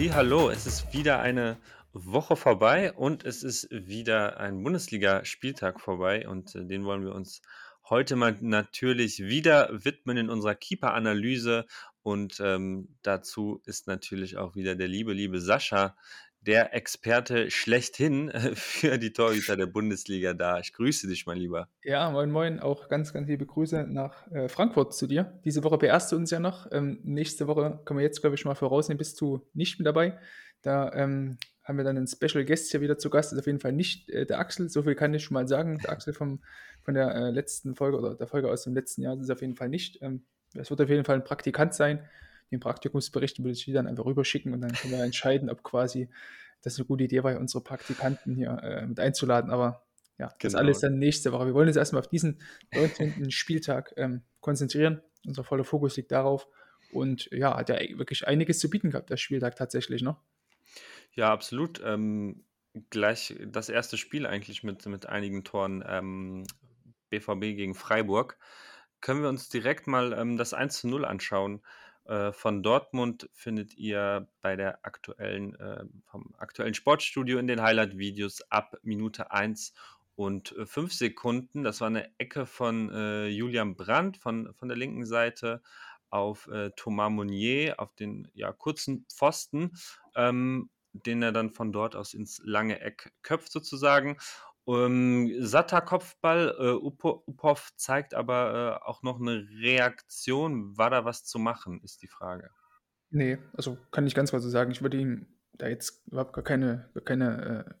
Hallo. Es ist wieder eine Woche vorbei und es ist wieder ein Bundesliga-Spieltag vorbei und äh, den wollen wir uns heute mal natürlich wieder widmen in unserer Keeper-Analyse und ähm, dazu ist natürlich auch wieder der liebe, liebe Sascha, der Experte schlechthin äh, für die Torhüter der Bundesliga da. Ich grüße dich, mein Lieber. Ja, moin, moin. Auch ganz, ganz liebe Grüße nach äh, Frankfurt zu dir. Diese Woche beerst du uns ja noch. Ähm, nächste Woche können wir jetzt, glaube ich, mal vorausnehmen, bist du nicht mit dabei. Da ähm, haben wir dann einen Special Guest hier wieder zu Gast. Ist auf jeden Fall nicht äh, der Axel. So viel kann ich schon mal sagen. Der Axel vom, von der äh, letzten Folge oder der Folge aus dem letzten Jahr ist auf jeden Fall nicht. Ähm, es wird auf jeden Fall ein Praktikant sein. Den Praktikumsbericht würde ich dann einfach rüberschicken und dann können wir entscheiden, ob quasi das eine gute Idee war, unsere Praktikanten hier äh, mit einzuladen. Aber ja, das genau. alles dann nächste Woche. Wir wollen uns erstmal auf diesen 19. Spieltag ähm, konzentrieren. Unser voller Fokus liegt darauf. Und ja, hat ja wirklich einiges zu bieten gehabt, der Spieltag tatsächlich, ne? Ja, absolut. Ähm, gleich das erste Spiel eigentlich mit, mit einigen Toren ähm, BVB gegen Freiburg. Können wir uns direkt mal ähm, das 1 zu 0 anschauen. Äh, von Dortmund findet ihr bei der aktuellen, äh, vom aktuellen Sportstudio in den Highlight-Videos ab Minute 1 und 5 Sekunden. Das war eine Ecke von äh, Julian Brandt von, von der linken Seite auf äh, Thomas Monnier auf den ja, kurzen Pfosten. Ähm, den er dann von dort aus ins lange Eck köpft sozusagen. Ähm, satter Kopfball, äh, Upov zeigt aber äh, auch noch eine Reaktion. War da was zu machen, ist die Frage. Nee, also kann ich ganz klar so sagen. Ich würde ihm da jetzt überhaupt gar keine, gar keine äh,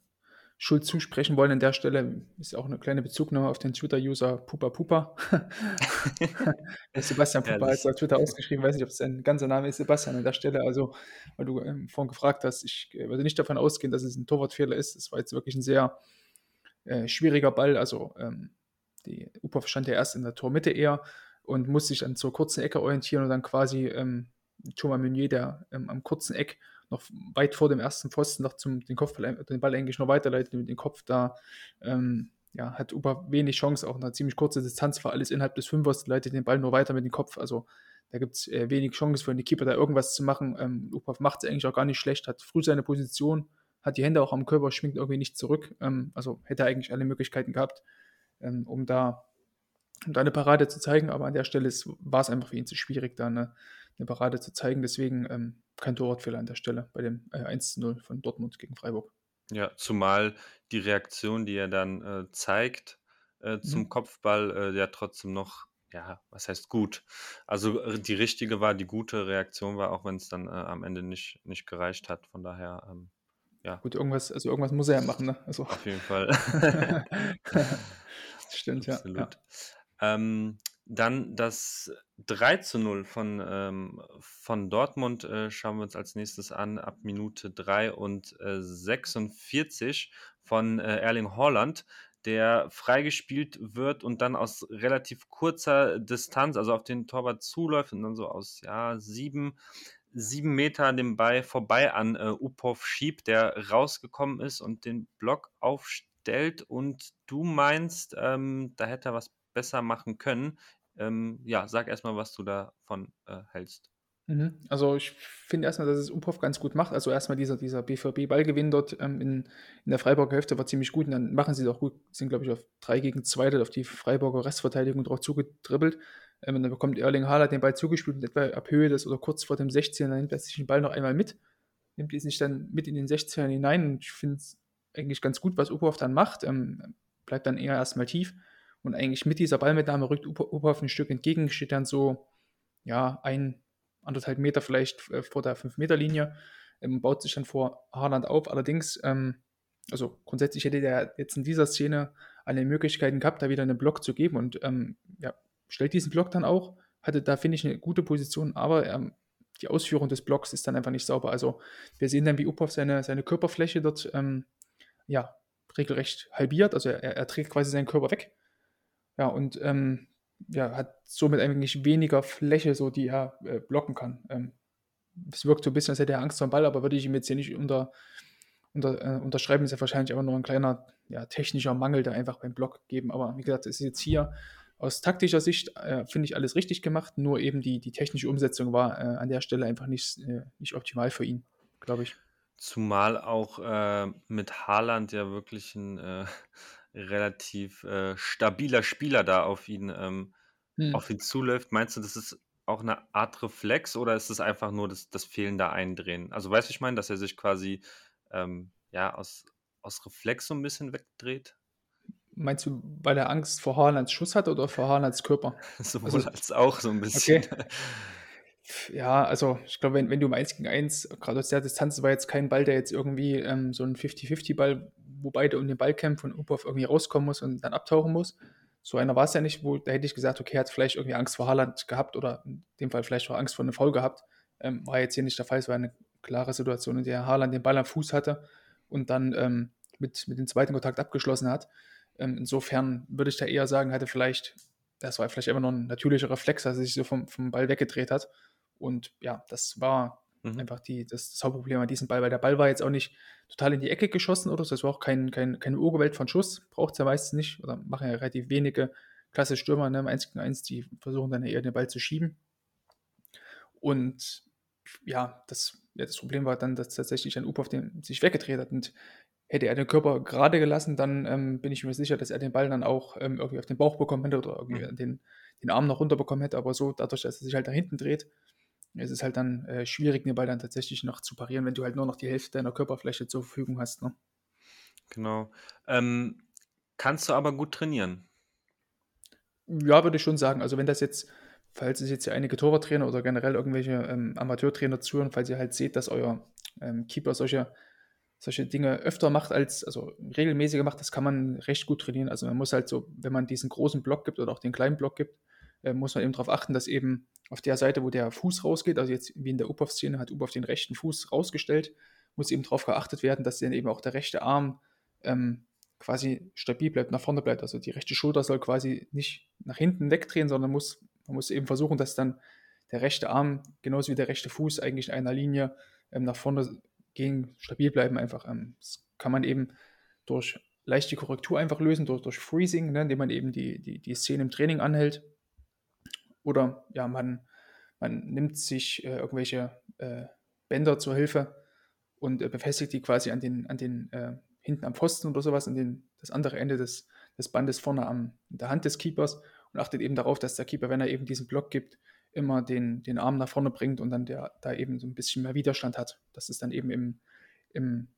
Schuld zusprechen wollen an der Stelle. Ist auch eine kleine Bezugnahme auf den Twitter-User Pupa Pupa. Sebastian Pupa hat auf Twitter ausgeschrieben, weiß nicht, ob es sein ganzer Name ist, Sebastian an der Stelle. Also, weil du ähm, vorhin gefragt hast, ich äh, würde nicht davon ausgehen, dass es ein Torwartfehler ist. Es war jetzt wirklich ein sehr äh, schwieriger Ball. Also, ähm, die Upov stand ja erst in der Tormitte eher und musste sich dann zur kurzen Ecke orientieren und dann quasi ähm, Thomas Meunier, der ähm, am kurzen Eck noch weit vor dem ersten Pfosten noch zum den Kopfball, den Ball eigentlich noch weiterleitet mit dem Kopf da. Ähm, ja, hat Uber wenig Chance, auch eine ziemlich kurze Distanz war alles innerhalb des Fünfers, leitet den Ball nur weiter mit dem Kopf. Also da gibt es äh, wenig Chance für den Keeper, da irgendwas zu machen. Ähm, Upov macht es eigentlich auch gar nicht schlecht, hat früh seine Position, hat die Hände auch am Körper, schwingt irgendwie nicht zurück. Ähm, also hätte er eigentlich alle Möglichkeiten gehabt, ähm, um da um da eine Parade zu zeigen, aber an der Stelle war es einfach für ihn zu schwierig, da eine, eine Parade zu zeigen. Deswegen ähm, kein Torwartfehler an der Stelle bei dem äh, 1-0 von Dortmund gegen Freiburg. Ja, zumal die Reaktion, die er dann äh, zeigt äh, zum mhm. Kopfball, äh, ja trotzdem noch, ja, was heißt gut? Also äh, die richtige war, die gute Reaktion war, auch wenn es dann äh, am Ende nicht, nicht gereicht hat. Von daher, ähm, ja. Gut, irgendwas, also irgendwas muss er ja machen, ne? Also. Auf jeden Fall. Stimmt, Absolut. ja. Ähm, dann das 3 zu 0 von, ähm, von Dortmund äh, schauen wir uns als nächstes an, ab Minute 3 und äh, 46 von äh, Erling Haaland, der freigespielt wird und dann aus relativ kurzer Distanz, also auf den Torwart zuläuft und dann so aus ja, sieben, sieben Meter den Ball vorbei an äh, Upov schiebt, der rausgekommen ist und den Block aufstellt. Und du meinst, ähm, da hätte er was besser machen können. Ähm, ja, sag erstmal, was du davon äh, hältst. Mhm. Also ich finde erstmal, dass es Uphoff ganz gut macht. Also erstmal dieser, dieser BVB-Ballgewinn dort ähm, in, in der Freiburger Hälfte war ziemlich gut und dann machen sie es auch gut, sind glaube ich auf 3 gegen 2 auf die Freiburger Restverteidigung drauf zugedribbelt. Ähm, dann bekommt Erling Haaland den Ball zugespielt und etwa ab Höhe des oder kurz vor dem 16 dann nimmt er sich den Ball noch einmal mit, nimmt ihn sich dann mit in den 16 hinein und ich finde es eigentlich ganz gut, was Uphoff dann macht. Ähm, bleibt dann eher erstmal tief und eigentlich mit dieser Ballmitnahme rückt Uphoff ein Stück entgegen, steht dann so, ja, ein, anderthalb Meter vielleicht äh, vor der 5-Meter-Linie, ähm, baut sich dann vor Haaland auf. Allerdings, ähm, also grundsätzlich hätte der jetzt in dieser Szene alle Möglichkeiten gehabt, da wieder einen Block zu geben und ähm, ja, stellt diesen Block dann auch, hatte da, finde ich, eine gute Position, aber ähm, die Ausführung des Blocks ist dann einfach nicht sauber. Also wir sehen dann, wie Uphoff seine, seine Körperfläche dort ähm, ja, regelrecht halbiert, also er, er trägt quasi seinen Körper weg ja, und ähm, ja, hat somit eigentlich weniger Fläche, so die er äh, blocken kann. Ähm, es wirkt so ein bisschen, als hätte er Angst vor dem Ball, aber würde ich ihm jetzt hier nicht unter, unter, äh, unterschreiben, ist ja wahrscheinlich einfach nur ein kleiner ja, technischer Mangel, der einfach beim Block geben. Aber wie gesagt, es ist jetzt hier aus taktischer Sicht, äh, finde ich, alles richtig gemacht, nur eben die, die technische Umsetzung war äh, an der Stelle einfach nicht, äh, nicht optimal für ihn. glaube ich. Zumal auch, äh, mit Haaland ja wirklich 'n, äh, relativ, äh, stabiler Spieler da auf ihn ähm, Mhm. auf ihn zuläuft. Meinst du, das ist auch 'ne Art Reflex oder ist es einfach nur das das fehlende Eindrehen? Also, weißt du, ich meine, dass er sich quasi, ähm, ja, aus aus Reflex so 'n bisschen wegdreht? Meinst du, weil er Angst vor Haalands Schuss hat oder vor Haalands Körper? Also Sowohl als auch so 'n bisschen. okay. Ja, also, ich glaube, wenn wenn du im Eins-gegen-Eins grade aus der Distanz war jetzt kein Ball, der jetzt irgendwie, ähm, so 'n Fifty-Fifty-Ball, wo beide um den Ball kämpfen und Uphoff irgendwie rauskommen muss und dann abtauchen muss. So einer war's ja nicht, wo da hätte ich gesagt: „Okay, er hat vielleicht irgendwie Angst vor Haaland gehabt oder in dem Fall vielleicht auch Angst vor 'nem Foul gehabt.“ Ähm, war jetzt hier nicht der Fall. Es war 'ne klare Situation, in der Haaland den Ball am Fuß hatte und dann, ähm, mit mit dem zweiten Kontakt abgeschlossen hat. Ähm, insofern würde ich da eher sagen, hatte vielleicht das war vielleicht einfach nur 'n natürlicher Reflex, dass er sich so vom vom Ball weggedreht hat. Und ja, das war Mhm. einfach die das das Hauptproblem an diesem Ball, weil der Ball war jetzt auch nicht total in die Ecke geschossen oder so. Das war auch kein kein keine Urgewalt von Schuss, braucht's ja meistens nicht oder machen ja relativ wenige klasse Stürmer, ne, im Eins-gegen-Eins, die versuchen dann eher den Ball zu schieben. Und ja, das ja, das Problem war dann, dass tatsächlich dann Uphoff den sich weggedreht hat und hätte er den Körper gerade gelassen, dann, ähm, bin ich mir sicher, dass er den Ball dann auch, ähm, irgendwie auf den Bauch bekommen hätte oder irgendwie Mhm. den den Arm noch runterbekommen hätte. Aber so dadurch, dass er sich halt nach hinten dreht, ist es halt dann, äh, schwierig, den Ball dann tatsächlich noch zu parieren, wenn du halt nur noch die Hälfte deiner Körperfläche zur Verfügung hast, ne? Genau. Ähm, kannst du aber gut trainieren? Ja, würde ich schon sagen. Also, wenn das jetzt falls es jetzt hier einige Torwarttrainer oder generell irgendwelche, ähm, Amateurtrainer zuhören, falls ihr halt seht, dass euer, ähm, Keeper solche solche Dinge öfter macht als also, regelmäßiger macht, das kann man recht gut trainieren. Also, man muss halt so wenn man diesen großen Block gibt oder auch den kleinen Block gibt, äh, muss man eben drauf achten, dass eben auf der Seite, wo der Fuß rausgeht also, jetzt wie in der Uphoff-Szene hat Uphoff den rechten Fuß rausgestellt, muss eben drauf geachtet werden, dass dann eben auch der rechte Arm, ähm, quasi stabil bleibt, nach vorne bleibt. Also, die rechte Schulter soll quasi nicht nach hinten wegdrehen, sondern muss man muss eben versuchen, dass dann der rechte Arm genauso wie der rechte Fuß eigentlich in einer Linie, ähm, nach vorne gehen, stabil bleiben einfach. Ähm, das kann man eben durch leichte Korrektur einfach lösen, durch durch Freezing, ne, indem man eben die die die Szene im Training anhält. Oder ja, man man nimmt sich, äh, irgendwelche, äh, Bänder zur Hilfe und, äh, befestigt die quasi an den an den, äh hinten am Pfosten oder so was, an den das andere Ende des des Bandes vorne am in der Hand des Keepers und achtet eben darauf, dass der Keeper, wenn er eben diesen Block gibt, immer den den Arm nach vorne bringt und dann der da eben so 'n bisschen mehr Widerstand hat. Dass es dann eben im im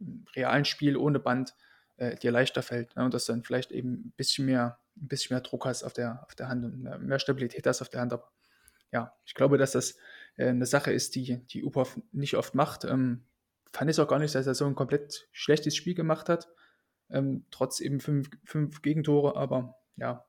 im realen Spiel ohne Band, äh, dir leichter fällt, ne, und dass dann vielleicht eben 'n bisschen mehr 'n bisschen mehr Druck hast auf der auf der Hand und mehr Stabilität hast auf der Hand. Aber ja, ich glaube, dass das, äh, 'ne Sache ist, die die Uphoff nicht oft macht. Ähm, fand ich auch gar nicht, dass er so 'n komplett schlechtes Spiel gemacht hat, ähm, trotz eben 5 5 Gegentore. Aber ja,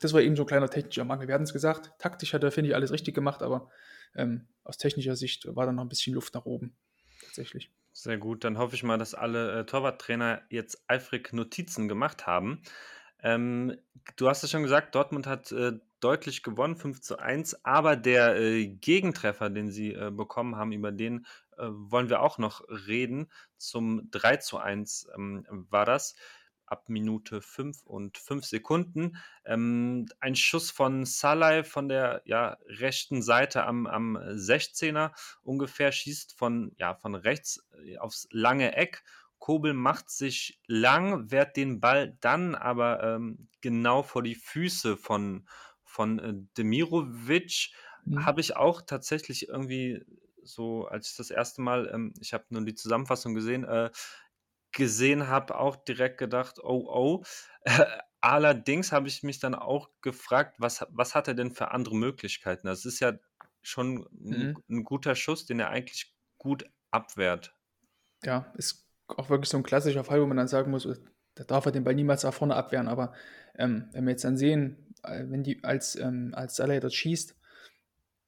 das war eben so 'n kleiner technischer Mangel. Wir hatten's gesagt, taktisch hat er, finde ich, alles richtig gemacht, aber, ähm, aus technischer Sicht war da noch 'n bisschen Luft nach oben, tatsächlich. Sehr gut, dann hoffe ich mal, dass alle, äh, Torwarttrainer jetzt eifrig Notizen gemacht haben. Ähm, du hast es schon gesagt, Dortmund hat, äh, deutlich gewonnen, 5:1, aber der, äh, Gegentreffer, den sie, äh, bekommen haben, über den, äh, wollen wir auch noch reden. Zum 3:1, ähm, war das ab Minute 5 und 5 Sekunden. Ähm, ein Schuss von Sallai von der, ja, rechten Seite am am 16er ungefähr, schießt von ja, von rechts, äh, aufs lange Eck. Kobel macht sich lang, wehrt den Ball dann aber, ähm, genau vor die Füße von von, äh, Demirovic. Mhm. Habe ich auch tatsächlich irgendwie so, als ich das 1. Mal, ähm ich habe nur die Zusammenfassung gesehen, äh, gesehen habe, auch direkt gedacht: „Oh, oh.“ Allerdings habe ich mich dann auch gefragt, was was hat er denn für andere Möglichkeiten? Das ist ja schon Mhm. 'n guter Schuss, den er eigentlich gut abwehrt. Ja, ist auch wirklich so 'n klassischer Fall, wo man dann sagen muss, äh, da darf er den Ball niemals nach vorne abwehren. Aber, ähm, wenn wir jetzt dann sehen, äh, wenn die als, ähm als Sallai dort schießt,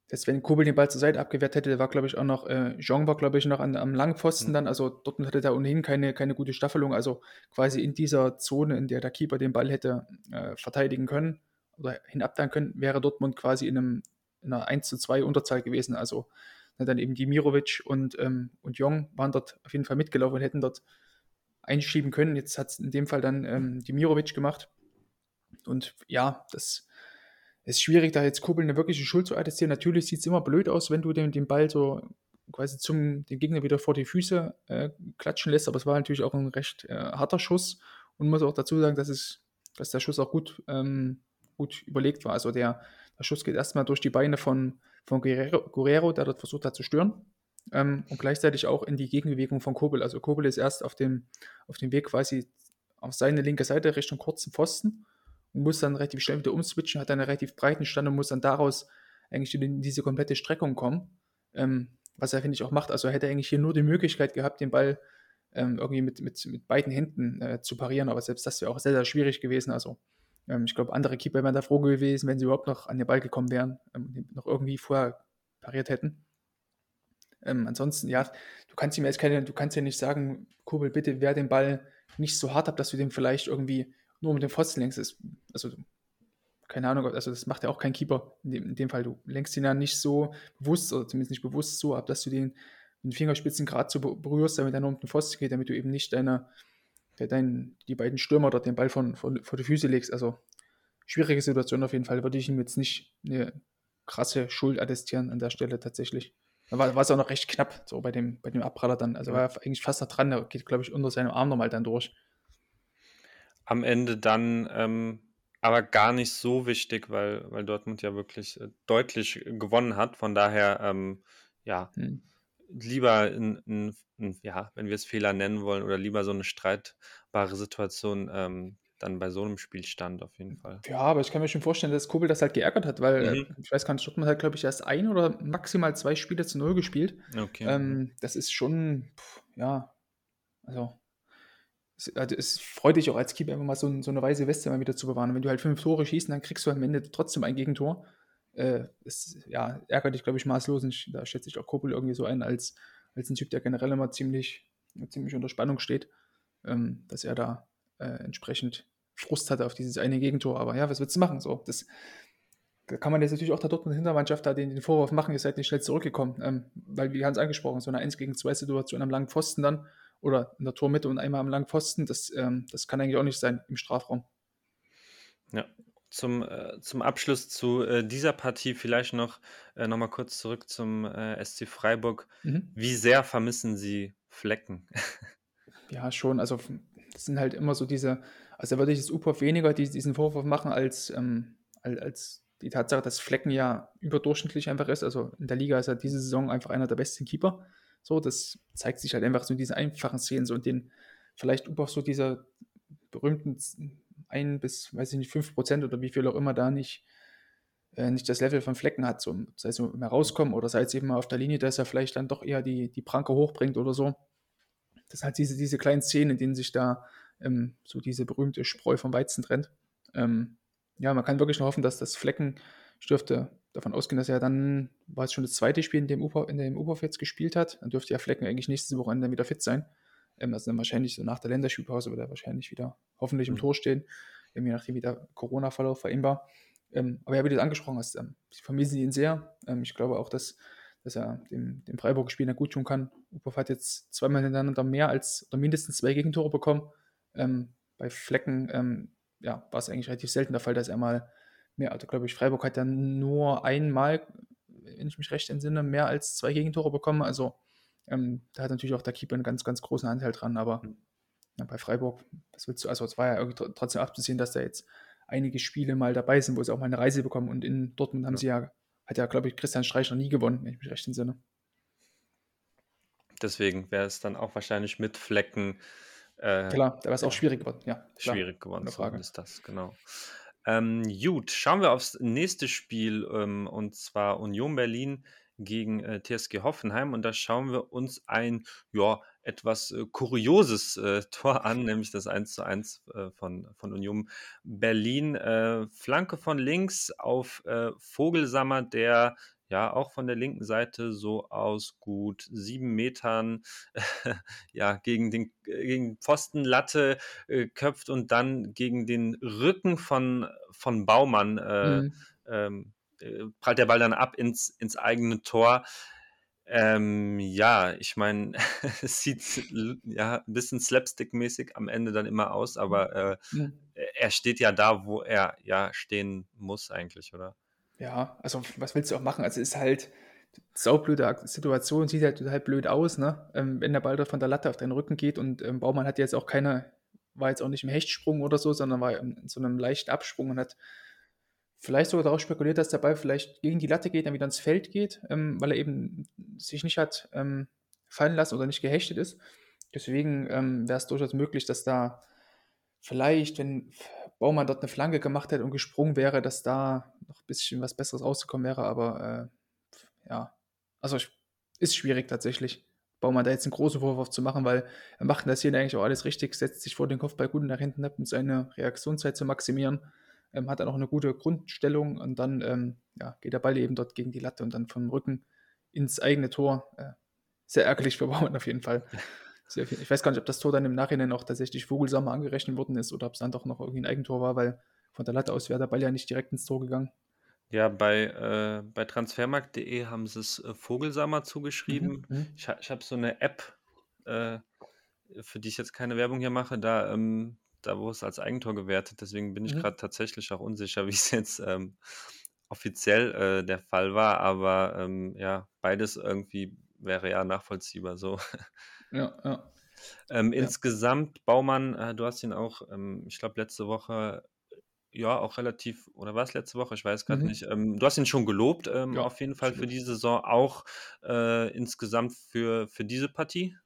dass wenn Kobel den Ball zur Seite abgewehrt hätte, da war, glaube ich, auch noch äh, Jean war, glaube ich, noch an am Langpfosten Mhm. dann. Also, Dortmund hatte da ohnehin keine keine gute Staffelung. Also, quasi in dieser Zone, in der der Keeper den Ball hätte, äh, verteidigen können oder hinabwehren können, wäre Dortmund quasi in 'nem in 'ner 1:2 Unterzahl gewesen. Also, ne, dann eben Demirovic und, ähm und Jong waren dort auf jeden Fall mitgelaufen und hätten dort einschieben können. Jetzt hat's in dem Fall dann, ähm, Demirovic gemacht. Und ja, das ist schwierig, da jetzt Kobel 'ne wirkliche Schuld zu attestieren. Natürlich sieht's immer blöd aus, wenn du den den Ball so quasi zum den Gegner wieder vor die Füße äh, klatschen lässt. Aber es war natürlich auch ein recht äh, harter Schuss und muss auch dazu sagen, dass, es, dass der Schuss auch gut, ähm, gut überlegt war. Also der, der Schuss geht erstmal durch die Beine von, von Guerrero, Guerrero, der dort versucht hat zu stören. Ähm, und gleichzeitig auch in die Gegenbewegung von Kobel. Also Kobel ist erst auf dem, auf dem Weg quasi auf seine linke Seite Richtung kurzen Pfosten muss dann relativ schnell wieder umswitchen, hat einen relativ breiten Stand und muss dann daraus eigentlich in diese komplette Streckung kommen. Ähm, was er, finde ich, auch macht. Also er hätte eigentlich hier nur die Möglichkeit gehabt, den Ball ähm, irgendwie mit, mit, mit beiden Händen äh, zu parieren, aber selbst das wäre auch sehr, sehr schwierig gewesen. Also ähm, ich glaube, andere Keeper wären da froh gewesen, wenn sie überhaupt noch an den Ball gekommen wären, ähm, noch irgendwie vorher pariert hätten. Ähm, ansonsten, ja, du kannst ihm jetzt keine, du kannst ja nicht sagen, Kurbel, bitte wer den Ball nicht so hart ab, dass du den vielleicht irgendwie nur mit dem Pfosten lenkst. Also keine Ahnung, also das macht ja auch kein Keeper in dem, in dem, Fall. Du lenkst ihn ja nicht so bewusst, oder zumindest nicht bewusst so ab, dass du den mit den Fingerspitzen gerade so berührst, damit er nur um den Pfosten geht, damit du eben nicht deine, dein, die beiden Stürmer dort den Ball von, von, vor die Füße legst. Also schwierige Situation auf jeden Fall. Würde ich ihm jetzt nicht eine krasse Schuld attestieren an der Stelle tatsächlich. Da war, war es auch noch recht knapp, so bei dem, bei dem Abpraller dann. Also war er eigentlich fast da dran, der geht, glaube ich, unter seinem Arm nochmal dann durch. Am Ende dann ähm, aber gar nicht so wichtig, weil, weil Dortmund ja wirklich äh, deutlich gewonnen hat. Von daher, ähm, ja, hm. lieber, in, in, in, ja, wenn wir es Fehler nennen wollen, oder lieber so eine streitbare Situation ähm, dann bei so einem Spielstand auf jeden Fall. Ja, aber ich kann mir schon vorstellen, dass Kobel das halt geärgert hat, weil äh, mhm. ich weiß gar nicht, Dortmund hat, glaube ich, erst ein oder maximal zwei Spiele zu null gespielt. Okay. Ähm, das ist schon, pff, ja, also es, also es, freut dich auch als Keeper immer mal so, so, eine weiße Weste mal wieder zu bewahren. Wenn du halt fünf Tore schießt, dann kriegst du am Ende trotzdem ein Gegentor. Äh, es ja, ärgert dich, glaube ich, maßlos. Und da schätze ich auch Kobel irgendwie so ein, als, als ein Typ, der generell immer ziemlich, ziemlich unter Spannung steht, ähm, dass er da äh, entsprechend Frust hatte auf dieses eine Gegentor. Aber ja, was willst du machen? So, das, da kann man jetzt natürlich auch der Dortmund Hintermannschaft da den, den Vorwurf machen, ihr seid nicht schnell zurückgekommen. Ähm, weil, wie Hans angesprochen, so eine 1 gegen 2 Situation am langen Pfosten dann oder in der Tormitte und einmal am langen Pfosten, das, ähm, das kann eigentlich auch nicht sein im Strafraum. Ja, zum, äh, zum Abschluss zu äh, dieser Partie vielleicht noch, äh, noch mal kurz zurück zum äh, SC Freiburg. Mhm. Wie sehr vermissen Sie Flecken? ja, schon. Also das sind halt immer so diese, also da würde ich das UPOF weniger die, diesen Vorwurf machen als, ähm, als, als die Tatsache, dass Flecken ja überdurchschnittlich einfach ist. Also in der Liga ist er diese Saison einfach einer der besten Keeper. So, das zeigt sich halt einfach so in diesen einfachen Szenen, so in den vielleicht UPOF so dieser berühmten 1 bis, weiß ich nicht, 5 Prozent oder wie viel auch immer da nicht, äh, nicht das Level von Flecken hat, so, sei es mehr rauskommen oder sei es eben mal auf der Linie, dass er vielleicht dann doch eher die, die Pranke hochbringt oder so. Das halt diese, diese kleinen Szenen, in denen sich da ähm, so diese berühmte Spreu vom Weizen trennt. Ähm, ja, man kann wirklich nur hoffen, dass das Flecken, ich dürfte davon ausgehen, dass er dann, war es schon das zweite Spiel, in dem Upa, in dem Upa jetzt gespielt hat, dann dürfte ja Flecken eigentlich nächstes Wochenende wieder fit sein. Ähm, also dann wahrscheinlich so nach der Länderspielpause wird er wahrscheinlich wieder hoffentlich im mhm. Tor stehen, je nachdem wie der Corona-Verlauf vereinbar. Ähm, aber ja, wie du es angesprochen hast, ähm, ich vermisse ihn sehr. Ähm, ich glaube auch, dass dass er dem, dem Freiburg-Spieler gut tun kann. Upov hat jetzt zweimal hintereinander mehr als oder mindestens zwei Gegentore bekommen. Ähm, bei Flecken ähm, ja, war es eigentlich relativ selten der Fall, dass er mal mehr, also glaube ich, Freiburg hat dann nur einmal, wenn ich mich recht entsinne, mehr als zwei Gegentore bekommen. Also ähm, da hat natürlich auch der Keeper einen ganz, ganz großen Anteil dran. Aber ja, bei Freiburg, was willst du, also es war ja trotzdem abzusehen, dass da jetzt einige Spiele mal dabei sind, wo sie auch mal eine Reise bekommen. Und in Dortmund haben ja. sie ja hat ja, glaube ich, Christian Streich noch nie gewonnen, wenn ich mich recht entsinne. Deswegen wäre es dann auch wahrscheinlich mit Flecken. Äh, klar, da wäre es auch schwierig geworden, ja. Klar. Schwierig geworden, so ist das, genau. Ähm, gut, schauen wir aufs nächste Spiel ähm, und zwar Union Berlin gegen äh, TSG Hoffenheim und da schauen wir uns ein ja, etwas äh, kurioses äh, Tor an, nämlich das 1 zu 1 äh, von, von Union Berlin. Äh, Flanke von links auf äh, Vogelsammer, der ja auch von der linken Seite so aus gut sieben Metern ja gegen den gegen Pfostenlatte äh, köpft und dann gegen den Rücken von von Baumann mhm. ähm, prallt der Ball dann ab ins, ins eigene Tor. Ähm, ja, ich meine, es sieht ja ein bisschen slapstick-mäßig am Ende dann immer aus, aber äh, mhm. er steht ja da, wo er ja stehen muss eigentlich, oder? Ja, also was willst du auch machen? Also es ist halt, saublöde Situation, sieht halt total blöd aus, ne? Ähm, wenn der Ball von der Latte auf deinen Rücken geht und ähm, Baumann hat jetzt auch keine, war jetzt auch nicht im Hechtsprung oder so, sondern war in so einem leichten Absprung und hat vielleicht sogar darauf spekuliert, dass der Ball vielleicht gegen die Latte geht, dann wieder ins Feld geht, ähm, weil er eben sich nicht hat ähm, fallen lassen oder nicht gehechtet ist. Deswegen ähm, wäre es durchaus möglich, dass da vielleicht, wenn Baumann dort eine Flanke gemacht hätte und gesprungen wäre, dass da noch ein bisschen was Besseres rausgekommen wäre. Aber äh, ja, also ist schwierig tatsächlich. Baumann da jetzt einen großen Vorwurf zu machen, weil er macht das hier eigentlich auch alles richtig, setzt sich vor den Kopfball gut nach hinten ab, um seine Reaktionszeit zu maximieren, ähm, hat dann auch eine gute Grundstellung und dann ähm, ja, geht der Ball eben dort gegen die Latte und dann vom Rücken ins eigene Tor. Äh, sehr ärgerlich für Baumann auf jeden Fall. Viel. Ich weiß gar nicht, ob das Tor dann im Nachhinein auch tatsächlich Vogelsammer angerechnet worden ist oder ob es dann doch noch irgendwie ein Eigentor war, weil von der Latte aus wäre der Ball ja nicht direkt ins Tor gegangen. Ja, bei, äh, bei transfermarkt.de haben sie es äh, Vogelsammer zugeschrieben. Mhm, mhm. ich, ich habe so eine App, äh, für die ich jetzt keine Werbung hier mache, da, ähm, da wurde es als Eigentor gewertet. Deswegen bin ich mhm. gerade tatsächlich auch unsicher, wie es jetzt ähm, offiziell äh, der Fall war. Aber ähm, ja, beides irgendwie wäre ja nachvollziehbar so. Ja, ja. Ähm, ja. Insgesamt, Baumann, äh, du hast ihn auch, ähm, ich glaube, letzte Woche, ja, auch relativ, oder war es letzte Woche? Ich weiß gerade mhm. nicht. Ähm, du hast ihn schon gelobt, ähm, ja, auf jeden Fall für die Saison, auch äh, insgesamt für, für diese Partie?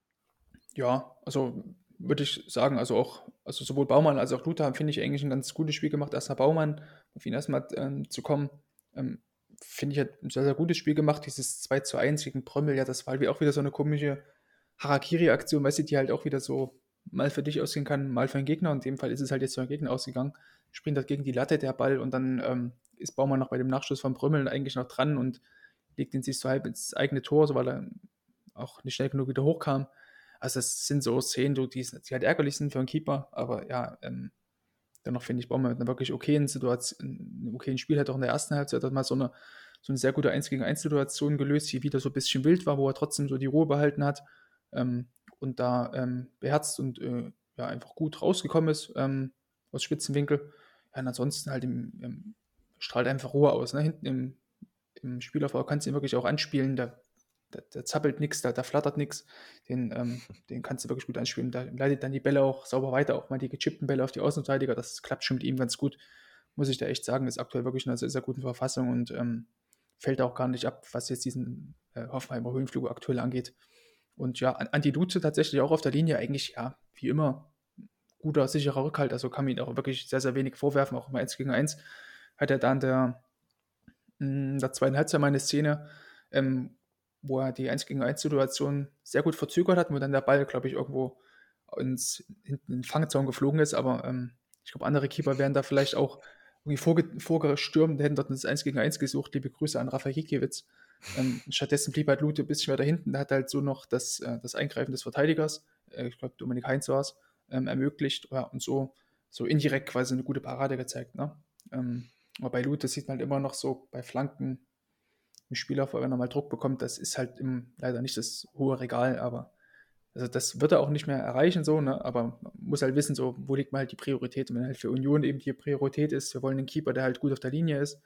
Ja, also würde ich sagen, also auch, also sowohl Baumann als auch Luther haben, finde ich, eigentlich ein ganz gutes Spiel gemacht. Erstmal Baumann, auf ihn erstmal ähm, zu kommen. Ähm, finde ich, hat ein sehr, sehr gutes Spiel gemacht. Dieses 2 zu 1 gegen Prömmel, ja, das war halt auch wieder so eine komische Harakiri-Aktion, weißt du, die halt auch wieder so mal für dich ausgehen kann, mal für einen Gegner. Und in dem Fall ist es halt jetzt für einen Gegner ausgegangen. Springt halt gegen die Latte der Ball und dann ähm, ist Baumann noch bei dem Nachschuss von Brümmeln eigentlich noch dran und legt ihn sich so halb ins eigene Tor, so weil er auch nicht schnell genug wieder hochkam. Also das sind so Szenen, die, die halt ärgerlich sind für einen Keeper, aber ja, ähm, dennoch finde ich Baumann mit einer wirklich okayen Situation, einem okayen Spiel hat auch in der ersten Halbzeit hat mal so eine, so eine sehr gute 1 gegen 1 Situation gelöst, die wieder so ein bisschen wild war, wo er trotzdem so die Ruhe behalten hat ähm, und da ähm, beherzt und äh, ja, einfach gut rausgekommen ist ähm, aus Spitzenwinkel. Ja, und ansonsten halt im, im, strahlt einfach Ruhe aus. Ne? Hinten im, im Spielaufbau kannst du ihn wirklich auch anspielen, da, da, da zappelt nichts, da, da flattert nichts. Den, ähm, den kannst du wirklich gut anspielen. Da leitet dann die Bälle auch sauber weiter, auch mal die gechippten Bälle auf die Außenverteidiger. Das klappt schon mit ihm ganz gut. Muss ich da echt sagen, ist aktuell wirklich in einer sehr, sehr guten Verfassung und ähm, fällt auch gar nicht ab, was jetzt diesen äh, Hoffenheimer Höhenflug aktuell angeht. Und ja, Anti Duce tatsächlich auch auf der Linie eigentlich, ja, wie immer, guter, sicherer Rückhalt. Also kann man ihn auch wirklich sehr, sehr wenig vorwerfen, auch im 1 gegen 1. Hat er dann der, in hm, der zweiten Halbzeit mal eine Szene, ähm, wo er die 1 gegen 1 Situation sehr gut verzögert hat, wo dann der Ball, glaube ich, irgendwo ins, hinten in den Fangzaun geflogen ist. Aber ähm, ich glaube, andere Keeper wären da vielleicht auch irgendwie vorge vorgestürmt, hätten dort das 1 gegen 1 gesucht. Liebe Grüße an Rafa Gikiewicz. Ähm, stattdessen blieb halt Lute ein bisschen weiter hinten. Da hat halt so noch das, äh, das Eingreifen des Verteidigers, äh, ich glaube Dominik Heinz war es, ähm, ermöglicht ja, und so, so indirekt quasi eine gute Parade gezeigt. Ne? Ähm, aber bei Lute sieht man halt immer noch so bei Flanken im Spielaufbau, wenn er mal Druck bekommt, das ist halt im, leider nicht das hohe Regal, aber also das wird er auch nicht mehr erreichen, so, ne? aber man muss halt wissen, so, wo liegt mal halt die Priorität. Und wenn halt für Union eben die Priorität ist, wir wollen einen Keeper, der halt gut auf der Linie ist,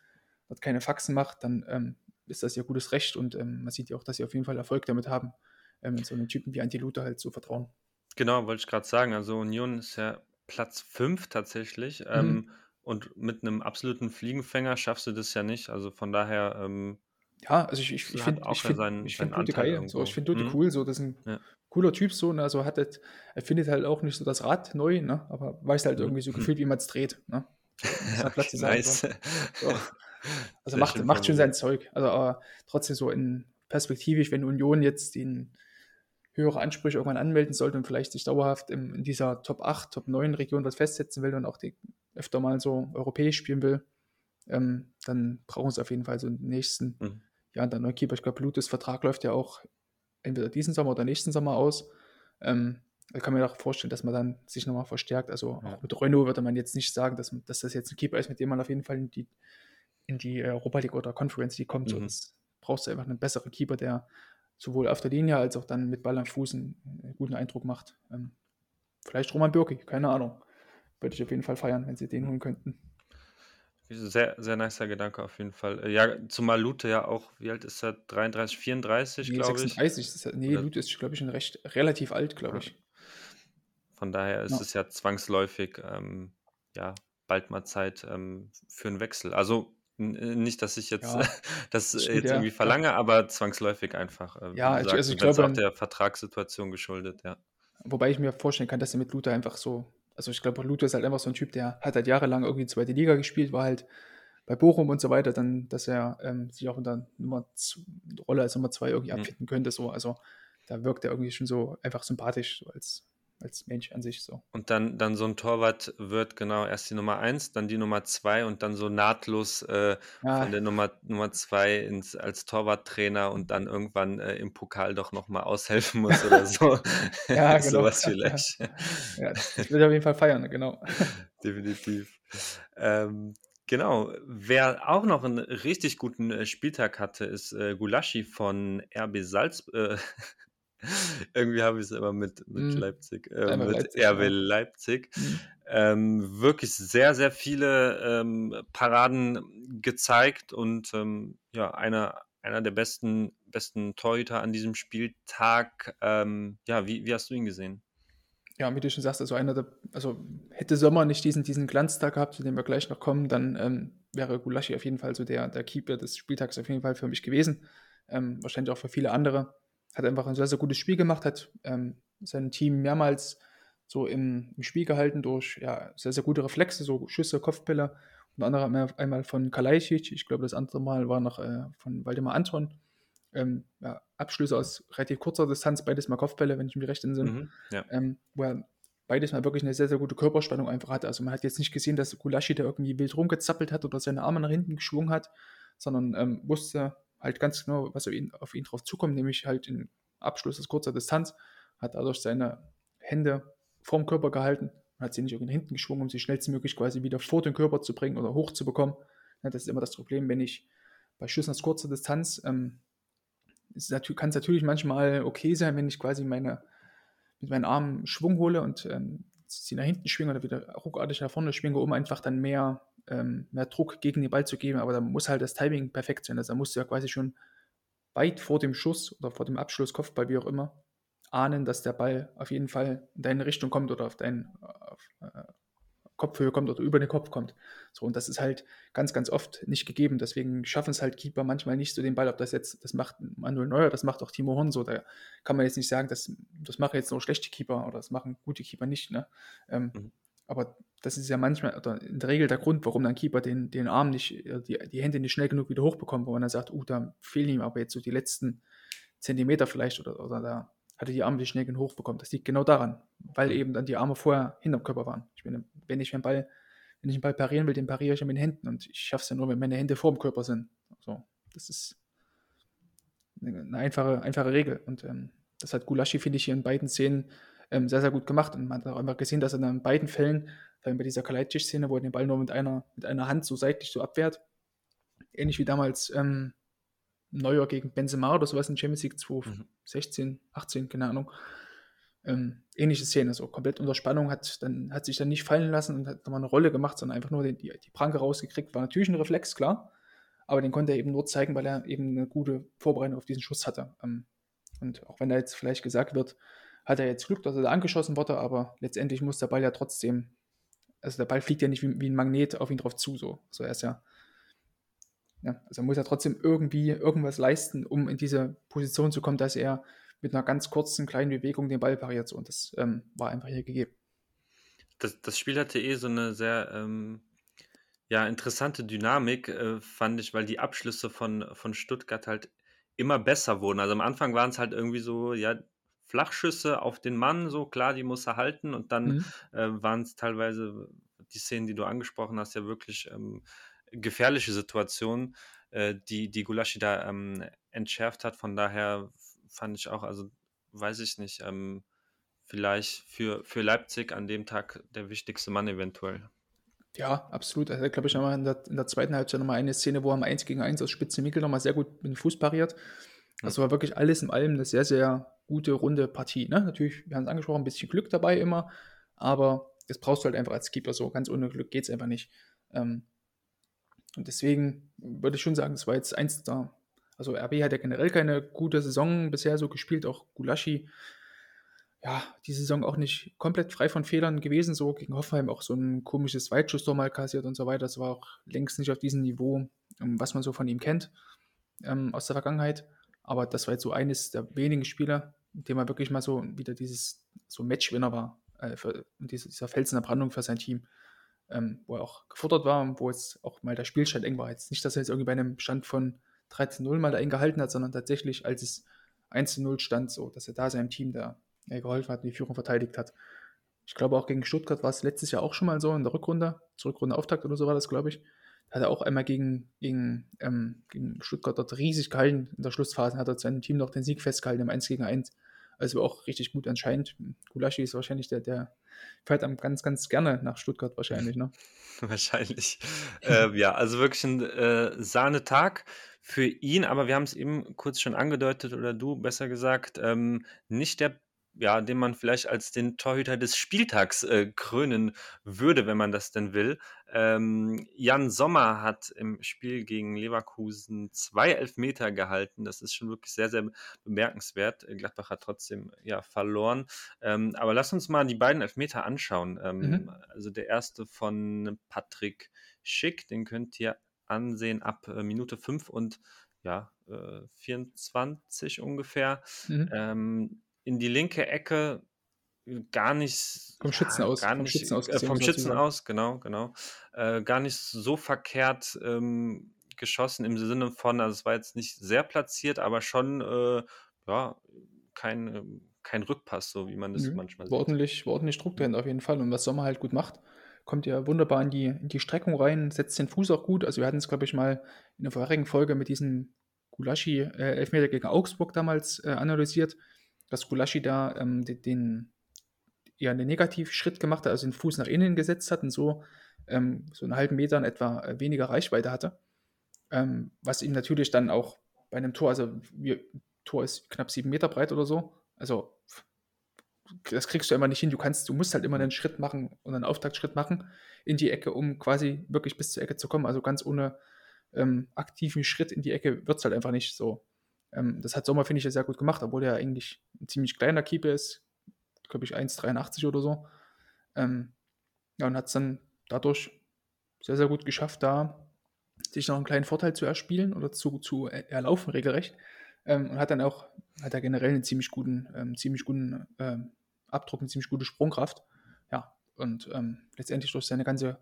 dort keine Faxen macht, dann ähm, ist das ihr gutes Recht und ähm, man sieht ja auch, dass sie auf jeden Fall Erfolg damit haben, ähm, so einen Typen wie Antilute halt zu vertrauen. Genau, wollte ich gerade sagen. Also Union ist ja Platz 5 tatsächlich. Ähm, mhm. Und mit einem absoluten Fliegenfänger schaffst du das ja nicht. Also von daher. Ähm, ja, also ich, ich, ich finde ich find, seinen, ich find Dute geil. So, ich finde Dute mhm. cool. So, das ist ein ja. cooler Typ. So, ne? also hat das, er findet halt auch nicht so das Rad neu, ne? aber weiß halt mhm. irgendwie so gefühlt, wie man es dreht. Ne? Ja, Platz nice. So. Also macht, macht schon sein Zeug. Also aber trotzdem so in perspektivisch, wenn Union jetzt den höhere Ansprüche irgendwann anmelden sollte und vielleicht sich dauerhaft in, in dieser Top 8, Top 9 Region was festsetzen will und auch die, öfter mal so europäisch spielen will, ähm, dann brauchen sie auf jeden Fall so den nächsten mhm. Jahr der Neukeeper. Ich glaube, Blutes Vertrag läuft ja auch entweder diesen Sommer oder nächsten Sommer aus. Ähm, da kann man mir auch vorstellen, dass man dann sich nochmal verstärkt. Also ja. auch mit Renault würde man jetzt nicht sagen, dass, dass das jetzt ein Keeper ist, mit dem man auf jeden Fall in die in die äh, Europa League oder Conference League kommt. Mhm. Sonst brauchst du einfach einen besseren Keeper, der sowohl auf der Linie als auch dann mit Ball am Fuß einen guten Eindruck macht. Ähm, vielleicht Roman Birki, keine Ahnung. Würde ich auf jeden Fall feiern, wenn sie den holen könnten. Sehr, sehr nicer Gedanke auf jeden Fall. Äh, ja, zumal Lute ja auch, wie alt ist er? 33, 34, Ne, glaube ich. 36 ist er. Ne, Oder Lute ist, glaube ich, schon recht relativ alt, glaube ja. ich. Von daher ist Ja. es ja zwangsläufig, ähm, ja, bald mal Zeit, ähm, für 'n Wechsel. Also, nicht, dass ich jetzt Ja, das das stimmt, jetzt irgendwie ja. verlange, aber zwangsläufig einfach, äh, Ja, ich sagst. also, ich ist auch glaube der Vertragssituation geschuldet, ja. wobei ich mir vorstellen kann, dass er mit Lute einfach so also, ich glaube, Lute ist halt einfach so 'n Typ, der hat halt jahrelang irgendwie 2. Liga gespielt, war halt bei Bochum und so weiter, dann dass er, ähm, sich auch in der Nummer Rolle als Nummer 2 irgendwie Mhm. abfinden könnte so. Also, da wirkt er irgendwie schon so einfach sympathisch so als als Mensch an sich so. Und dann dann so 'n Torwart wird genau erst die Nummer 1, dann die Nummer 2 und dann so nahtlos, äh, von Ja. der Nummer Nummer 2 ins als Torwarttrainer und dann irgendwann, äh, im Pokal doch noch mal aushelfen muss oder so. Ja, So genau. was Ja, ja. vielleicht. Ja, das will er auf jeden Fall feiern, genau. Definitiv. Ähm, genau, wer auch noch 'n richtig guten, äh, Spieltag hatte, ist, äh, Gulaschi von RB Salz äh, irgendwie habe ich's immer mit mit Mhm. Leipzig äh, mit Leipzig, RB ja. Leipzig. Mhm. Ähm, wirklich sehr, sehr viele, ähm, Paraden gezeigt und, ähm, ja, einer einer der besten besten Torhüter an diesem Spieltag. Ähm, ja, wie wie hast du ihn gesehen? Ja, wie du schon sagst, also einer der also, hätte Sommer nicht diesen diesen Glanztag gehabt, zu dem wir gleich noch kommen, dann, ähm, wäre Gulaschi auf jeden Fall so der der Keeper des Spieltags auf jeden Fall für mich gewesen. Ähm, wahrscheinlich auch für viele andere. Hat einfach 'n sehr, sehr gutes Spiel gemacht, hat, ähm, sein Team mehrmals so im im Spiel gehalten durch, ja, sehr, sehr gute Reflexe, so Schüsse, Kopfbälle. Unter anderem einmal einmal von Kalajdzic. Ich glaube, das andere Mal war noch, äh, von Waldemar Anton. Ähm, ja, Abschlüsse aus relativ kurzer Distanz, beides mal Kopfbälle, wenn ich mich recht entsinne. Mhm, ja. Ähm, wo er beides mal wirklich 'ne sehr, sehr gute Körperspannung einfach hatte. Also, man hat jetzt nicht gesehen, dass Gulaschi da irgendwie wild rumgezappelt hat oder seine Arme nach hinten geschwungen hat, sondern, ähm, wusste halt ganz genau, was auf ihn auf ihn drauf zukommt, nämlich halt den Abschluss aus kurzer Distanz, hat dadurch seine Hände vorm Körper gehalten, hat sie nicht irgendwie hinten geschwungen, um sie schnellstmöglich quasi wieder vor den Körper zu bringen oder hochzubekommen. Ja, das ist immer das Problem, wenn ich bei Schüssen aus kurzer Distanz, ähm, natü kann's natürlich manchmal okay sein, wenn ich quasi meine mit meinen Armen Schwung hole und, ähm, sie nach hinten schwinge oder wieder ruckartig nach vorne schwinge, um einfach dann mehr ähm, mehr Druck gegen den Ball zu geben, aber da muss halt das Timing perfekt sein. Also, da musst du ja quasi schon weit vor dem Schuss oder vor dem Abschluss, Kopfball, wie auch immer, ahnen, dass der Ball auf jeden Fall in deine Richtung kommt oder auf deinen auf, äh, Kopfhöhe kommt oder über den Kopf kommt. So, und das ist halt ganz, ganz oft nicht gegeben. Deswegen schaffen's halt Keeper manchmal nicht so den Ball, ob das jetzt das macht Manuel Neuer, das macht auch Timo Horn so. Da kann man jetzt nicht sagen, das das machen jetzt nur schlechte Keeper oder das machen gute Keeper nicht, ne? Ähm, Mhm. Aber das ist ja manchmal oder in der Regel der Grund, warum dann Keeper den den Arm nicht äh, die die Hände nicht schnell genug wieder hochbekommen, wo man dann sagt: „Uh, da fehlen ihm aber jetzt so die letzten Zentimeter vielleicht oder oder da hat er die Arme nicht schnell genug hochbekommen.“ Das liegt genau daran, weil eben dann die Arme vorher hinterm Körper waren. Ich meine, wenn ich 'n Ball wenn ich 'n Ball parieren will, den pariere ich ja mit den Händen und ich schaffe es ja nur, wenn meine Hände vorm Körper sind. So, das ist 'ne 'ne einfache einfache Regel und, ähm, das hat Gulaschi, finde ich, hier in beiden Szenen, ähm, sehr, sehr gut gemacht und man hat auch einfach gesehen, dass er dann in beiden Fällen, vor allem bei dieser Kalajdzic-Szene, wo er den Ball nur mit einer mit einer Hand so seitlich so abwehrt, ähnlich wie damals, ähm, Neuer gegen Benzema oder so was in Champions League Mhm. 2016, 18, keine Ahnung. Ähm, ähnliche Szene, so komplett unter Spannung, hat dann hat sich dann nicht fallen lassen und hat noch mal 'ne Rolle gemacht, sondern einfach nur den die die Pranke rausgekriegt. War natürlich 'n Reflex, klar, aber den konnte er eben nur zeigen, weil er eben 'ne gute Vorbereitung auf diesen Schuss hatte. Ähm, und auch wenn da jetzt vielleicht gesagt wird, hat er jetzt Glück, dass er da angeschossen wurde, aber letztendlich muss der Ball ja trotzdem also, der Ball fliegt ja nicht wie wie 'n Magnet auf ihn drauf zu so. So, er ist ja ja, also, er muss ja trotzdem irgendwie irgendwas leisten, um in diese Position zu kommen, dass er mit 'ner ganz kurzen kleinen Bewegung den Ball pariert so und das, ähm, war einfach hier gegeben. Das das Spiel hatte eh so 'ne sehr, ähm, ja, interessante Dynamik, äh, fand ich, weil die Abschlüsse von von Stuttgart halt immer besser wurden. Also, am Anfang waren's halt irgendwie so, ja, Flachschüsse auf den Mann, so klar, die muss er halten und dann, Mhm. äh, waren's teilweise die Szenen, die du angesprochen hast, ja wirklich, ähm, gefährliche Situationen, äh, die die Gulaschi da, ähm, entschärft hat. Von daher fand ich auch also, weiß ich nicht, ähm, vielleicht für für Leipzig an dem Tag der wichtigste Mann eventuell. Ja, absolut. Hat, glaube ich, mal in der in der 2. Halbzeit noch mal eine Szene, wo er im 1 gegen 1 aus spitzem Winkel noch mal sehr gut mit dem Fuß pariert. Also, war wirklich alles in allem 'ne sehr, sehr gute, runde Partie, ne? Natürlich, wir haben's angesprochen, 'n bisschen Glück dabei immer, aber das brauchst du halt einfach als Keeper so. Ganz ohne Glück geht's einfach nicht. Ähm, Und deswegen würde ich schon sagen, es war jetzt eins der. Also RB hat ja generell keine gute Saison bisher so gespielt, auch Gulaschi. Ja, die Saison auch nicht komplett frei von Fehlern gewesen, so gegen Hoffenheim auch so ein komisches Weitschusstor mal kassiert und so weiter. Das war auch längst nicht auf diesem Niveau, ähm, was man so von ihm kennt ähm, aus der Vergangenheit. Aber das war jetzt so eines der wenigen Spieler, in dem er wirklich mal so wieder dieses so Matchwinner war, äh, für diese, dieser Felsen der Brandung für sein Team ähm, wo er auch gefordert war und wo jetzt auch mal der Spielstand eng war. Jetzt nicht, dass er jetzt irgendwie bei einem Stand von 13-0 mal da eng gehalten hat, sondern tatsächlich, als es 1-0 stand, so, dass er da seinem Team da äh, geholfen hat und die Führung verteidigt hat. Ich glaube auch gegen Stuttgart war es letztes Jahr auch schon mal so in der Rückrunde, zur Rückrunde Auftakt oder so war das, glaube ich. Hat er auch einmal gegen, gegen, ähm, gegen Stuttgart dort riesig gehalten. In der Schlussphase hat er seinem Team noch den Sieg festgehalten im 1 gegen 1. Also auch richtig gut anscheinend. Gulaschi ist wahrscheinlich der, der fährt dann ganz, ganz gerne nach Stuttgart wahrscheinlich, ne? wahrscheinlich. äh, ja, also wirklich ein äh, Sahnetag für ihn, aber wir haben es eben kurz schon angedeutet, oder du besser gesagt, ähm, nicht der ja, den man vielleicht als den Torhüter des Spieltags äh, krönen würde, wenn man das denn will. Ähm, Jan Sommer hat im Spiel gegen Leverkusen zwei Elfmeter gehalten. Das ist schon wirklich sehr, sehr bemerkenswert. Gladbach hat trotzdem ja verloren. Ähm, aber lass uns mal die beiden Elfmeter anschauen. Ähm, mhm. Also der erste von Patrick Schick, den könnt ihr ansehen ab äh, Minute 5 und ja, äh, 24 ungefähr. Mhm. Ähm, in die linke Ecke gar nicht. Vom Schützen aus. Gar vom Schützen aus, äh, vom Schützen aus genau, genau. Äh, gar nicht so verkehrt ähm, geschossen im Sinne von, also es war jetzt nicht sehr platziert, aber schon, äh, ja, kein, ähm, kein Rückpass, so wie man das Nö, manchmal sieht. Ordentlich, ordentlich Druck drin auf jeden Fall. Und was Sommer halt gut macht, kommt ja wunderbar in die, in die Streckung rein, setzt den Fuß auch gut. Also wir hatten es, glaube ich, mal in der vorherigen Folge mit diesem Gulaschi-Elfmeter äh, gegen Augsburg damals äh, analysiert dass Gulaschi da ähm, den, den ja, einen Negativschritt gemacht hat, also den Fuß nach innen gesetzt hat und so ähm, so einen halben Meter in etwa äh, weniger Reichweite hatte. Ähm, was ihm natürlich dann auch bei einem Tor, also wir, Tor ist knapp sieben Meter breit oder so, also das kriegst du immer nicht hin. Du kannst, du musst halt immer einen Schritt machen und einen Auftaktschritt machen in die Ecke, um quasi wirklich bis zur Ecke zu kommen. Also ganz ohne ähm, aktiven Schritt in die Ecke wird es halt einfach nicht so. Ähm, das hat Sommer, finde ich, sehr gut gemacht, obwohl er eigentlich ein ziemlich kleiner Keeper ist, glaube ich 1,83 oder so. Ähm, ja, und hat es dann dadurch sehr, sehr gut geschafft, da sich noch einen kleinen Vorteil zu erspielen oder zu, zu erlaufen, regelrecht. Ähm, und hat dann auch, hat er generell einen ziemlich guten, ähm, ziemlich guten ähm, Abdruck, eine ziemlich gute Sprungkraft. Ja, und ähm, letztendlich durch seine ganze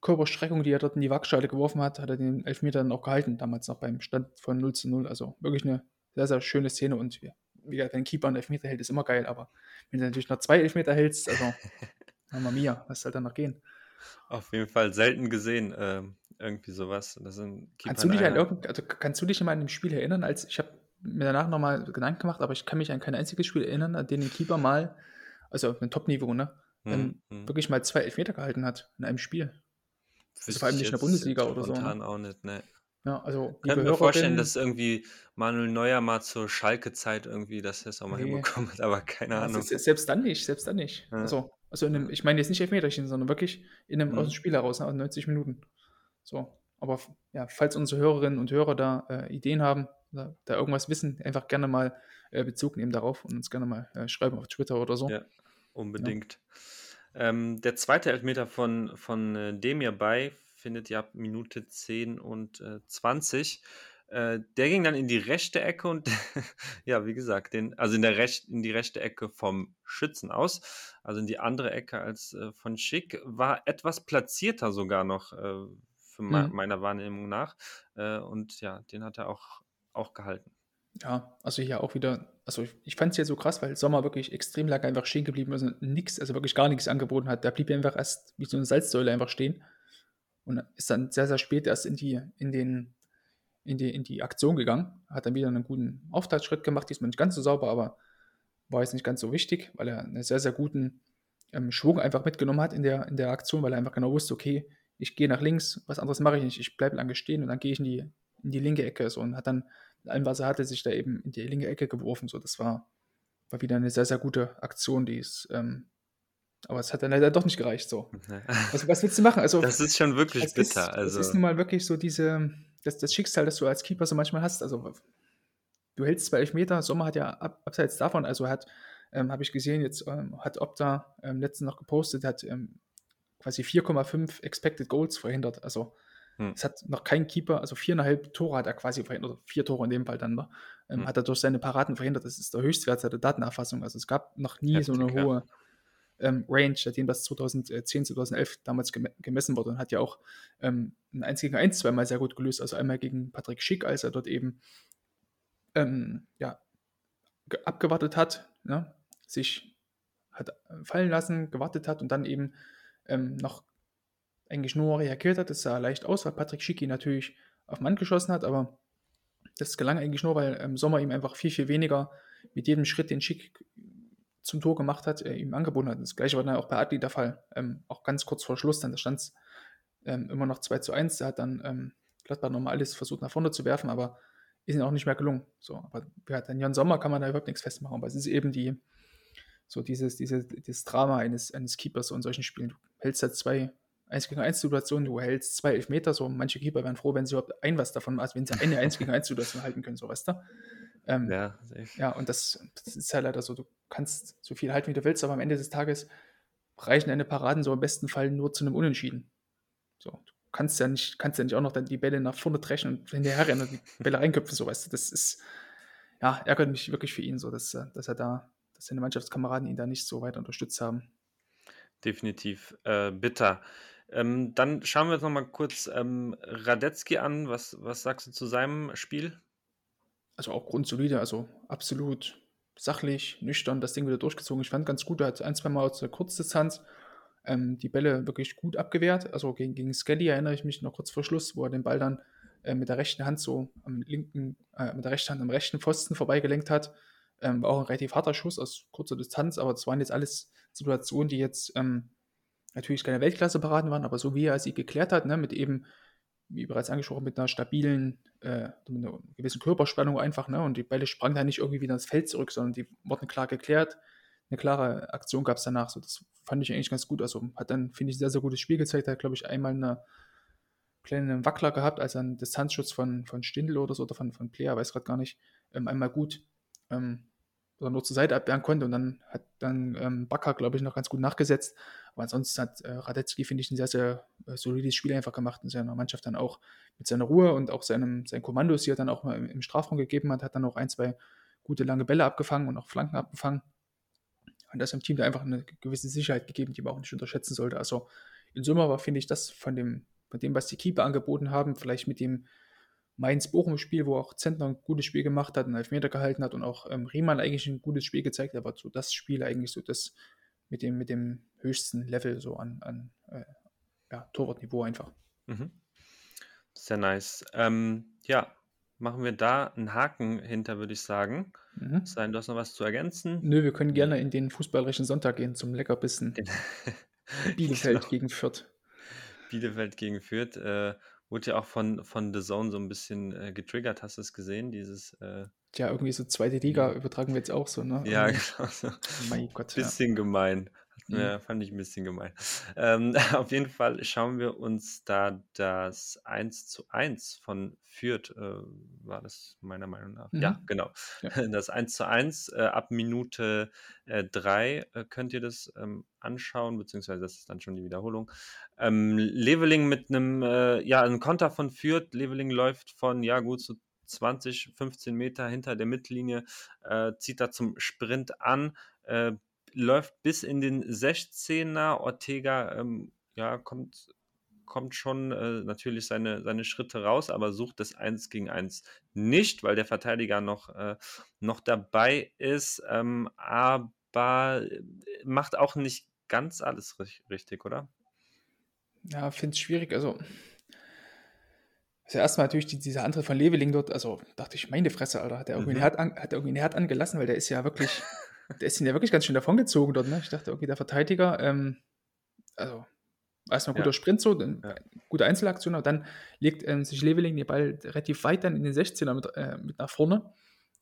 Körperstreckung, die er dort in die Waagschale geworfen hat, hat er den Elfmeter dann auch gehalten, damals noch beim Stand von 0 zu 0. Also wirklich eine sehr, sehr schöne Szene und ja, wie gesagt, wenn ein Keeper einen Elfmeter hält, ist immer geil, aber wenn du natürlich noch zwei Elfmeter hältst, also Mama Mia, was soll dann noch gehen? Auf jeden Fall selten gesehen, äh, irgendwie sowas. Das sind kannst, du dich an irgend, also kannst du dich immer an dem Spiel erinnern, als ich habe mir danach nochmal Gedanken gemacht, aber ich kann mich an kein einziges Spiel erinnern, an dem ein Keeper mal, also auf einem Top-Niveau, ne, hm, hm. wirklich mal zwei Elfmeter gehalten hat in einem Spiel. Also vor allem nicht in der Bundesliga oder so. Ne? Auch nicht, ne. Ja, also ich kann mir vorstellen, dass irgendwie Manuel Neuer mal zur Schalke-Zeit irgendwie das jetzt auch mal nee. hinbekommen hat, aber keine Ahnung. Selbst dann nicht, selbst dann nicht. Ja. Also, also einem, ich meine jetzt nicht Elfmeterchen, sondern wirklich in einem, mhm. aus dem Spiel heraus, aus 90 Minuten. So, aber ja, falls unsere Hörerinnen und Hörer da äh, Ideen haben, da, da, irgendwas wissen, einfach gerne mal äh, Bezug nehmen darauf und uns gerne mal äh, schreiben auf Twitter oder so. Ja, unbedingt. Ja. Ähm, der zweite Elfmeter von, von äh, Demir bei findet ja ab Minute 10 und äh, 20. Äh, der ging dann in die rechte Ecke und ja, wie gesagt, den, also in, der Rech in die rechte Ecke vom Schützen aus, also in die andere Ecke als äh, von Schick, war etwas platzierter sogar noch äh, für mhm. meiner Wahrnehmung nach. Äh, und ja, den hat er auch, auch gehalten. Ja, also hier auch wieder, also ich, ich fand es hier so krass, weil Sommer wirklich extrem lange einfach stehen geblieben ist und nichts, also wirklich gar nichts angeboten hat. Der blieb einfach erst wie so eine Salzsäule einfach stehen und ist dann sehr, sehr spät erst in die, in den, in die, in die Aktion gegangen. Hat dann wieder einen guten Auftaktschritt gemacht, diesmal nicht ganz so sauber, aber war jetzt nicht ganz so wichtig, weil er einen sehr, sehr guten ähm, Schwung einfach mitgenommen hat in der, in der Aktion, weil er einfach genau wusste, okay, ich gehe nach links, was anderes mache ich nicht, ich bleibe lange stehen und dann gehe ich in die, in die linke Ecke so und hat dann allem, was er hatte, sich da eben in die linke Ecke geworfen. So, das war, war wieder eine sehr, sehr gute Aktion, die es, ähm, Aber es hat dann leider doch nicht gereicht so. Was was willst du machen? Also, Das ist schon wirklich es ist bitter, es ist also nun mal wirklich so diese das das Schicksal, das du als Keeper so manchmal hast. Also, du hältst 2 Elfmeter, Sommer hat ja ab abseits davon also, hat, ähm, habe ich gesehen, jetzt, ähm, hat Opta, ähm, letztens noch gepostet, hat, ähm, quasi 4,5 Expected Goals verhindert. Also, Hm. es hat noch kein Keeper also 4,5 Tore hat er quasi verhindert, oder 4 Tore in dem Fall dann, ne? Ähm, Hm. hat er durch seine Paraden verhindert. Das ist der Höchstwert seit der Datenerfassung. Also, es gab noch nie so 'ne Heftig, ja. hohe, ähm, Range, seitdem das 2010, 2011 damals geme gemessen wurde und hat ja auch, ähm, 'n 1 gegen 1 zweimal sehr gut gelöst. Also, einmal gegen Patrick Schick, als er dort eben, ähm, ja, ge abgewartet hat, ne? Sich hat, äh, fallen lassen, gewartet hat und dann eben, ähm, noch eigentlich nur reagiert hat. Das sah leicht aus, weil Patrick Schick ihn natürlich auf Mann geschossen hat, aber das gelang eigentlich nur, weil, ähm, Sommer ihm einfach viel, viel weniger mit jedem Schritt, den Schick zum Tor gemacht hat, äh, ihm angeboten hat. Das Gleiche war dann auch bei Adli der Fall. Ähm, auch ganz kurz vor Schluss dann, da stand's, ähm, immer noch 2:1. Da hat dann, ähm, Gladbach noch mal alles versucht, nach vorne zu werfen, aber ist ihnen auch nicht mehr gelungen. So, aber ja, an Jan Sommer kann man da überhaupt nix festmachen. Aber es ist eben die so dieses diese dieses Drama eines eines Keepers so in solchen Spielen. Du hältst da 2 1-gegen-1-Situationen, du hältst 2 Elfmeter, so manche Keeper wären froh, wenn sie überhaupt ein was davon also, wenn sie eine 1-gegen-1-Situation halten können, so, weißt du? Ähm, Ja, ja, und das das ist halt leider so. Du kannst so viel halten, wie du willst, aber am Ende des Tages reichen deine Paraden so im besten Fall nur zu 'nem Unentschieden. So, du kannst ja nicht kannst ja nicht auch noch dann die Bälle nach vorne dreschen und hinterherrennen und die Bälle reinköpfen, so, weißt du? Das ist ja, ärgert mich wirklich für ihn so, dass er dass er da dass seine Mannschaftskameraden ihn da nicht so weit unterstützt haben. Definitiv, äh, bitter. Ähm, dann schauen wir uns noch mal kurz, ähm, Radetzky an. Was was sagst du zu seinem Spiel? Also, auch grundsolide, also, absolut sachlich, nüchtern das Ding wieder durchgezogen. Ich fand ganz gut, er hat ein zweimal aus der Kurzdistanz, ähm, die Bälle wirklich gut abgewehrt. Also, gegen gegen Skelly erinnere ich mich noch kurz vor Schluss, wo er den Ball dann, äh, mit der rechten Hand so am linken äh, mit der rechten Hand am rechten Pfosten vorbeigelenkt hat. Ähm, war auch 'n relativ harter Schuss aus kurzer Distanz, aber das waren jetzt alles Situationen, die jetzt, ähm, natürlich keine Weltklasse-Paraden waren, aber so wie er sie geklärt hat, ne, mit eben, wie bereits angesprochen, mit 'ner stabilen, äh mit 'ner gewissen Körperspannung einfach, ne? Und die Bälle sprangen da nicht irgendwie wieder ins Feld zurück, sondern die wurden klar geklärt. 'Ne klare Aktion gab's danach so. Das fand ich eigentlich ganz gut. Also, hat dann, finde ich, sehr, sehr gutes Spiel gezeigt. Hat, glaube ich, einmal 'ne kleinen Wackler gehabt, als er 'n Distanzschuss von von Stindl oder so oder von von Player, weiß grad gar nicht, ähm, einmal gut, ähm, oder nur zur Seite abwehren konnte und dann hat dann, ähm, Bakker, glaube ich, noch ganz gut nachgesetzt. Aber ansonsten hat, äh, Radetzky, finde ich, 'n sehr, sehr, äh, solides Spiel einfach gemacht in seiner Mannschaft dann auch mit seiner Ruhe und auch seinem seinen Kommandos, die er dann auch mal im im Strafraum gegeben hat, hat dann auch 1, 2 gute lange Bälle abgefangen und auch Flanken abgefangen. Und das dem Team da einfach 'ne gewisse Sicherheit gegeben, die man auch nicht unterschätzen sollte. Also, in Summe war, finde ich, das von dem von dem, was die Keeper angeboten haben, vielleicht mit dem Mainz-Bochum-Spiel, wo auch Zentner 'n gutes Spiel gemacht hat, 'n Elfmeter gehalten hat und auch, ähm, Riemann eigentlich 'n gutes Spiel gezeigt hat, war so das Spiel eigentlich so das mit dem mit dem höchsten Level so an an, äh, ja, Torwartniveau einfach. Mhm. Sehr nice. Ähm, ja, machen wir da 'n Haken hinter, würde ich sagen. Mhm. Es sei denn, du hast noch was zu ergänzen? Nö, wir können Ne? gerne in den fußballerischen Sonntag gehen zum Leckerbissen. Bielefeld Genau. gegen Fürth. Bielefeld gegen Fürth, äh, wurde ja auch von von The Zone so 'n bisschen, äh, getriggert. Hast du's gesehen, dieses, äh Tja, irgendwie so 2. Liga übertragen wir jetzt auch so, ne? Ja, Irgendwie. genau so. Mein Gott, ja. Bisschen gemein. Mhm. Ja, fand ich 'n bisschen gemein. Ähm, auf jeden Fall schauen wir uns da das 1:1 von Fürth, äh, war das meiner Meinung nach ja, Mhm. genau. Ja. Das 1:1, äh, ab Minute, äh, 3, äh, könnt ihr das, ähm, anschauen, beziehungsweise das ist dann schon die Wiederholung. Ähm, Leveling mit 'nem, äh ja, 'n Konter von Fürth. Leveling läuft von, ja, gut so 20, 15 Meter hinter der Mittellinie, äh, zieht da zum Sprint an, läuft bis in den 16er. Ortega, ähm, ja, kommt kommt schon, äh, natürlich seine seine Schritte raus, aber sucht das 1 gegen 1 nicht, weil der Verteidiger noch äh, noch dabei ist, ähm, aber, äh, macht auch nicht ganz alles rich richtig, oder? Ja, finde es schwierig. Also also, erst mal natürlich die dieser Antritt von Leveling dort, also, dachte ich: „Meine Fresse, Alter, hat der irgendwie Mhm. Herd an hat der irgendwie 'n Herd angelassen?“ Weil der ist ja wirklich der ist ihn ja wirklich ganz schön davongezogen dort, ne? Ich dachte irgendwie, der Verteidiger, ähm also, erst mal Ja. guter Sprint so, dann Ja. gute Einzelaktion, aber dann legt, ähm, sich Leveling den Ball relativ weit dann in den 16er mit äh, mit nach vorne.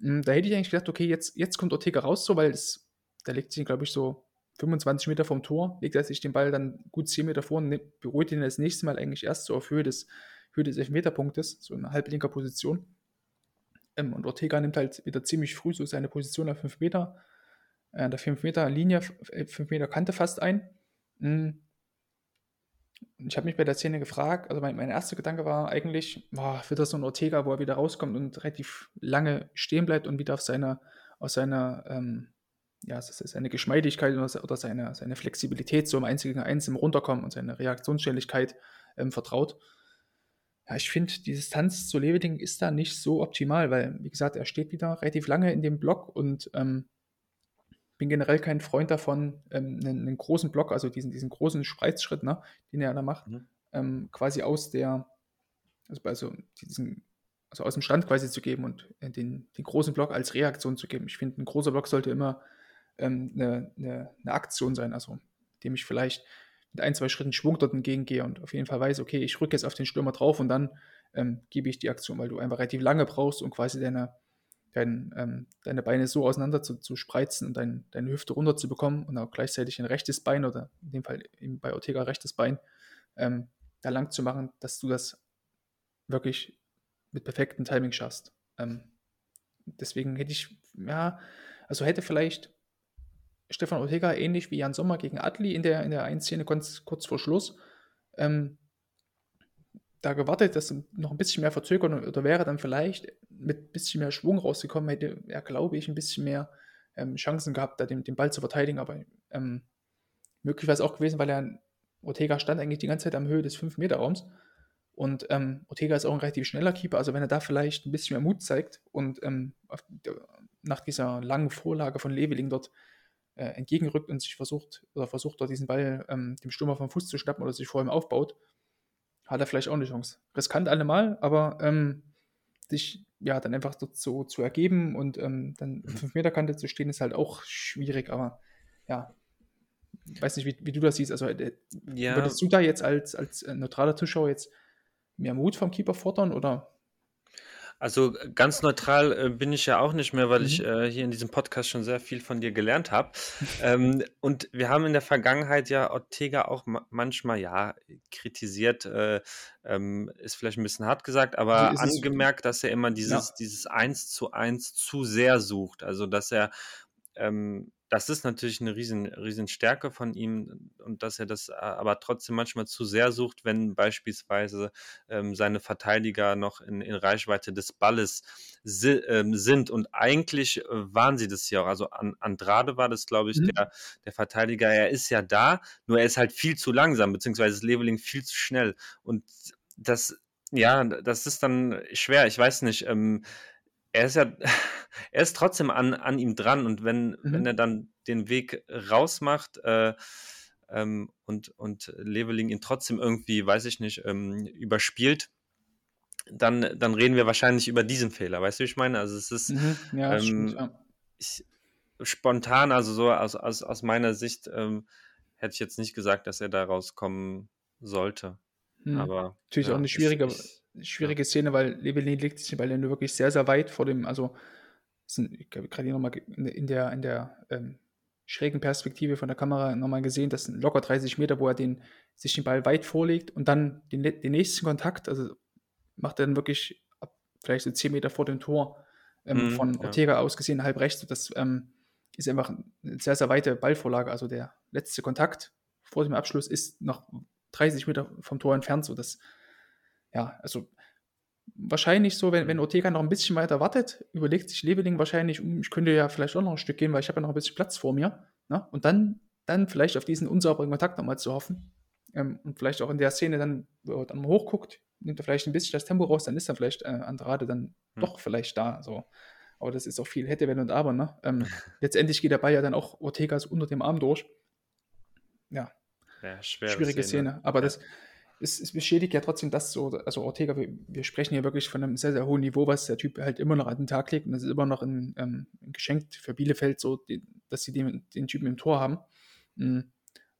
Hm, da hätte ich eigentlich gedacht: „Okay, jetzt jetzt kommt Ortega raus so“, weil es der legt sich, glaube ich, so 25 Meter vom Tor, legt er sich den Ball dann gut 10 Meter vor und beruhigt ihn das nächste Mal eigentlich erst so auf Höhe des, Höhe des Elfmeterpunktes, so in halblinker Position. Ähm, und Ortega nimmt halt wieder ziemlich früh so seine Position auf 5 Meter, äh, der 5 Meter Linie, 5 äh, fast ein. Mhm. Ich habe mich bei der Szene gefragt, also mein, mein erster Gedanke war eigentlich, boah, wird das so ein Ortega, wo er wieder rauskommt und relativ lange stehen bleibt und wieder auf seine, aus seiner, ähm, ja, seine Geschmeidigkeit oder seine, seine Flexibilität so im 1 gegen 1 im Runterkommen und seine Reaktionsschnelligkeit ähm, vertraut. Ja, ich finde, die Distanz zu Leveding ist da nicht so optimal, weil, wie gesagt, er steht wieder relativ lange in dem Block und ähm, bin generell kein Freund davon, ähm, einen, einen, großen Block, also diesen, diesen großen Spreizschritt, ne, den er da macht, mhm. ähm, quasi aus der, also, also, diesen, also aus dem Stand quasi zu geben und äh, den, den großen Block als Reaktion zu geben. Ich finde, ein großer Block sollte immer ähm, eine, eine, eine, Aktion sein, also dem ich vielleicht mit ein, zwei Schritten Schwung dort entgegengehe und auf jeden Fall weiß, okay, ich rücke jetzt auf den Stürmer drauf und dann ähm, gebe ich die Aktion, weil du einfach relativ lange brauchst, um quasi deine, dein, ähm, deine Beine so auseinander zu, zu spreizen und dein, deine Hüfte runter zu bekommen und auch gleichzeitig ein rechtes Bein oder in dem Fall bei Ortega rechtes Bein ähm, da lang zu machen, dass du das wirklich mit perfektem Timing schaffst. Ähm, deswegen hätte ich, ja, also hätte vielleicht Stefan Ortega ähnlich wie Jan Sommer gegen Adli in der, in der einen Szene kurz, kurz vor Schluss ähm, da gewartet, dass noch ein bisschen mehr verzögern oder wäre dann vielleicht mit ein bisschen mehr Schwung rausgekommen, hätte er, glaube ich, ein bisschen mehr ähm, Chancen gehabt, da den, den Ball zu verteidigen. Aber ähm, möglich wäre es auch gewesen, weil er Ortega stand eigentlich die ganze Zeit am Höhe des 5-Meter-Raums. Und ähm, Ortega ist auch ein relativ schneller Keeper. Also wenn er da vielleicht ein bisschen mehr Mut zeigt und ähm, nach dieser langen Vorlage von Leveling dort äh, entgegenrückt und sich versucht oder versucht dort diesen Ball ähm, dem Stürmer vom Fuß zu schnappen oder sich vor ihm aufbaut, hat er vielleicht auch eine Chance. Riskant allemal, aber ähm, sich ja dann einfach so zu ergeben und ähm, dann mhm. 5 Meter Kante zu stehen, ist halt auch schwierig, aber ja, weiß nicht, wie, wie du das siehst. Also äh, ja. würdest du da jetzt als, als äh, neutraler Zuschauer jetzt mehr Mut vom Keeper fordern oder also ganz neutral äh, bin ich ja auch nicht mehr, weil ich mhm. äh, hier in diesem Podcast schon sehr viel von dir gelernt habe. Ähm, und wir haben in der Vergangenheit ja Ortega auch ma manchmal, ja, kritisiert, äh, ähm, ist vielleicht ein bisschen hart gesagt, aber angemerkt, dass er immer Ja. dieses, dieses Eins zu eins zu sehr sucht. Also dass er ähm, das ist natürlich eine riesen, riesen Stärke von ihm und dass er das aber trotzdem manchmal zu sehr sucht, wenn beispielsweise ähm, seine Verteidiger noch in, in Reichweite des Balles si ähm, sind. Und eigentlich äh, waren sie das ja auch. Also an, Andrade war das, glaube ich, mhm. der, der Verteidiger. Er ist ja da, nur er ist halt viel zu langsam, beziehungsweise das Leveling viel zu schnell. Und das, ja, das ist dann schwer. Ich weiß nicht. Ähm, er ist ja, er ist trotzdem an, an ihm dran und wenn, mhm. wenn er dann den Weg rausmacht äh, ähm, und, und Leveling ihn trotzdem irgendwie, weiß ich nicht, ähm, überspielt, dann, dann reden wir wahrscheinlich über diesen Fehler. Weißt du, wie ich meine? Also es ist mhm. ja, ähm, stimmt, ja. ich, spontan, also so aus, aus, aus meiner Sicht ähm, hätte ich jetzt nicht gesagt, dass er da rauskommen sollte. Mhm. Aber natürlich ja, auch eine schwierige, ich, schwierige ja. Szene, weil Levelin liegt sich bei nur wirklich sehr, sehr weit vor dem, also sind, ich habe gerade hier nochmal in der, in der ähm, schrägen Perspektive von der Kamera nochmal gesehen, das sind locker 30 Meter, wo er den, sich den Ball weit vorlegt und dann den, den nächsten Kontakt, also macht er dann wirklich ab, vielleicht so 10 Meter vor dem Tor ähm, mm, von Ortega ja. aus gesehen, halb rechts. Das ähm, ist einfach eine sehr, sehr weite Ballvorlage. Also der letzte Kontakt vor dem Abschluss ist noch 30 Meter vom Tor entfernt. So das ja, also wahrscheinlich so, wenn, wenn Ortega noch ein bisschen weiter wartet, überlegt sich Leveling wahrscheinlich, hm, ich könnte ja vielleicht auch noch ein Stück gehen, weil ich habe ja noch ein bisschen Platz vor mir. Ne? Und dann, dann vielleicht auf diesen unsauberen Kontakt nochmal zu hoffen. Ähm, und vielleicht auch in der Szene dann, wo er dann mal hochguckt, nimmt er vielleicht ein bisschen das Tempo raus, dann ist er vielleicht äh, Andrade dann hm. doch vielleicht da. So. Aber das ist auch viel hätte, wenn und aber. Ne? Ähm, letztendlich geht Ball ja dann auch Ortegas unter dem Arm durch. Ja, ja schwierige Szene. Szene. Aber ja. das, es, es, beschädigt ja trotzdem das so, also Ortega, wir, wir, sprechen hier wirklich von einem sehr, sehr hohen Niveau, was der Typ halt immer noch an den Tag legt und das ist immer noch ein, ähm, ein Geschenk für Bielefeld, so, die, dass sie den, den, Typen im Tor haben. Mhm.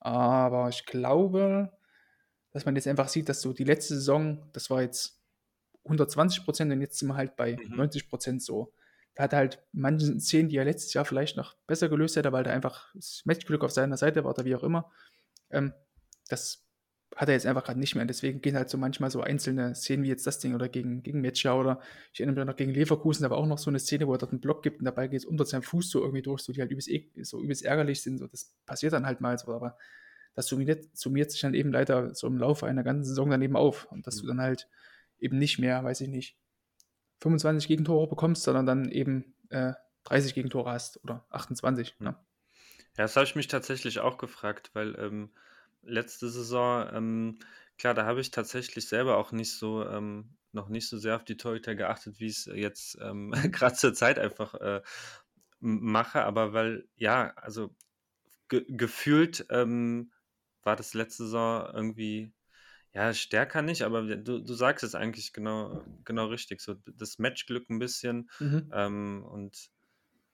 Aber ich glaube, dass man jetzt einfach sieht, dass so die letzte Saison, das war jetzt 120 Prozent und jetzt sind wir halt bei mhm. 90 Prozent so. hat er halt manche Szenen, die er letztes Jahr vielleicht noch besser gelöst hätte, weil er einfach das Matchglück auf seiner Seite war oder wie auch immer. Ähm, das hat er jetzt einfach gerade nicht mehr. Und deswegen gehen halt so manchmal so einzelne Szenen wie jetzt das Ding oder gegen, gegen Metzger oder ich erinnere mich noch gegen Leverkusen, da war auch noch so eine Szene, wo er dort einen Block gibt und dabei geht es unter seinem Fuß so irgendwie durch, so die halt übelst, so übelst ärgerlich sind. So, das passiert dann halt mal so, aber das summiert, summiert sich dann eben leider so im Laufe einer ganzen Saison dann eben auf. Und dass du dann halt eben nicht mehr, weiß ich nicht, 25 Gegentore bekommst, sondern dann eben äh, 30 Gegentore hast oder 28. Ne? Ja, das habe ich mich tatsächlich auch gefragt, weil ähm, letzte Saison, ähm, klar, da habe ich tatsächlich selber auch nicht so, ähm, noch nicht so sehr auf die Torhüter geachtet, wie es jetzt ähm, gerade zur Zeit einfach äh, mache, aber weil, ja, also ge gefühlt ähm, war das letzte Saison irgendwie, ja, stärker nicht, aber du, du sagst es eigentlich genau, genau richtig, so das Matchglück ein bisschen Mhm. ähm, und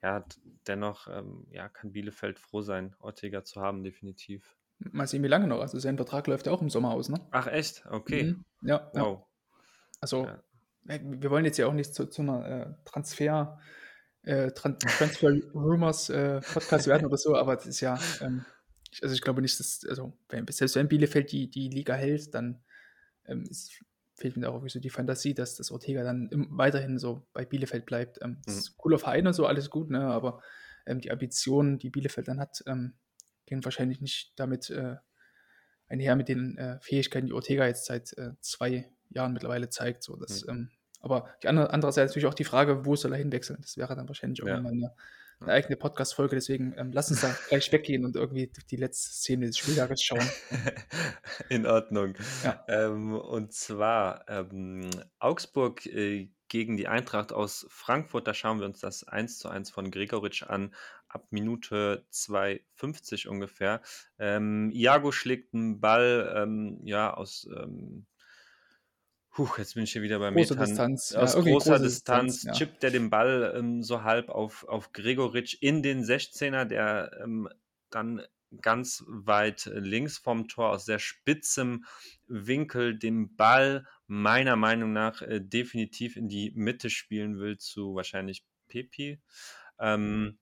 ja, dennoch ähm, ja, kann Bielefeld froh sein, Ortega zu haben, definitiv. Mal sehen, wie lange noch. Also sein Vertrag läuft ja auch im Sommer aus, ne? Ach echt? Okay. Mhm. Ja, ja. Wow. Also Ja. äh, wir wollen jetzt ja auch nicht zu, zu einer äh, Transfer, äh, Tran Transfer Rumors äh, Podcast werden oder so, aber das ist ja, ähm, ich, also ich glaube nicht, dass, also wenn, selbst wenn Bielefeld die, die Liga hält, dann ähm, ist, fehlt mir da auch irgendwie so die Fantasie, dass das Ortega dann im, weiterhin so bei Bielefeld bleibt. Ähm, das ist ein cooler Verein und so, alles gut, ne? aber ähm, die Ambitionen, die Bielefeld dann hat, ähm, gehen wahrscheinlich nicht damit äh, einher mit den äh, Fähigkeiten, die Ortega jetzt seit äh, zwei Jahren mittlerweile zeigt. So, dass, ähm, aber die andere, andererseits natürlich auch die Frage, wo soll er hinwechseln? Das wäre dann wahrscheinlich auch Ja. mal eine, eine eigene Podcast-Folge. Deswegen ähm, lass uns da gleich weggehen und irgendwie die letzte Szene des Spieljahres schauen. In Ordnung. Ja. Ähm, und zwar ähm, Augsburg äh, gegen die Eintracht aus Frankfurt. Da schauen wir uns das 1 zu 1 von Gregoritsch an, ab Minute 2,50 ungefähr. Ähm, Iago schlägt einen Ball ähm, ja, aus. Ähm, Huch, jetzt bin ich hier wieder bei Große Metern. Distanz, ja, Aus irgendwie großer große Distanz Distanz, ja. chippt er den Ball ähm, so halb auf, auf Gregoritsch in den 16er, der ähm, dann ganz weit links vom Tor aus sehr spitzem Winkel den Ball meiner Meinung nach äh, definitiv in die Mitte spielen will zu wahrscheinlich Pepi. Ähm,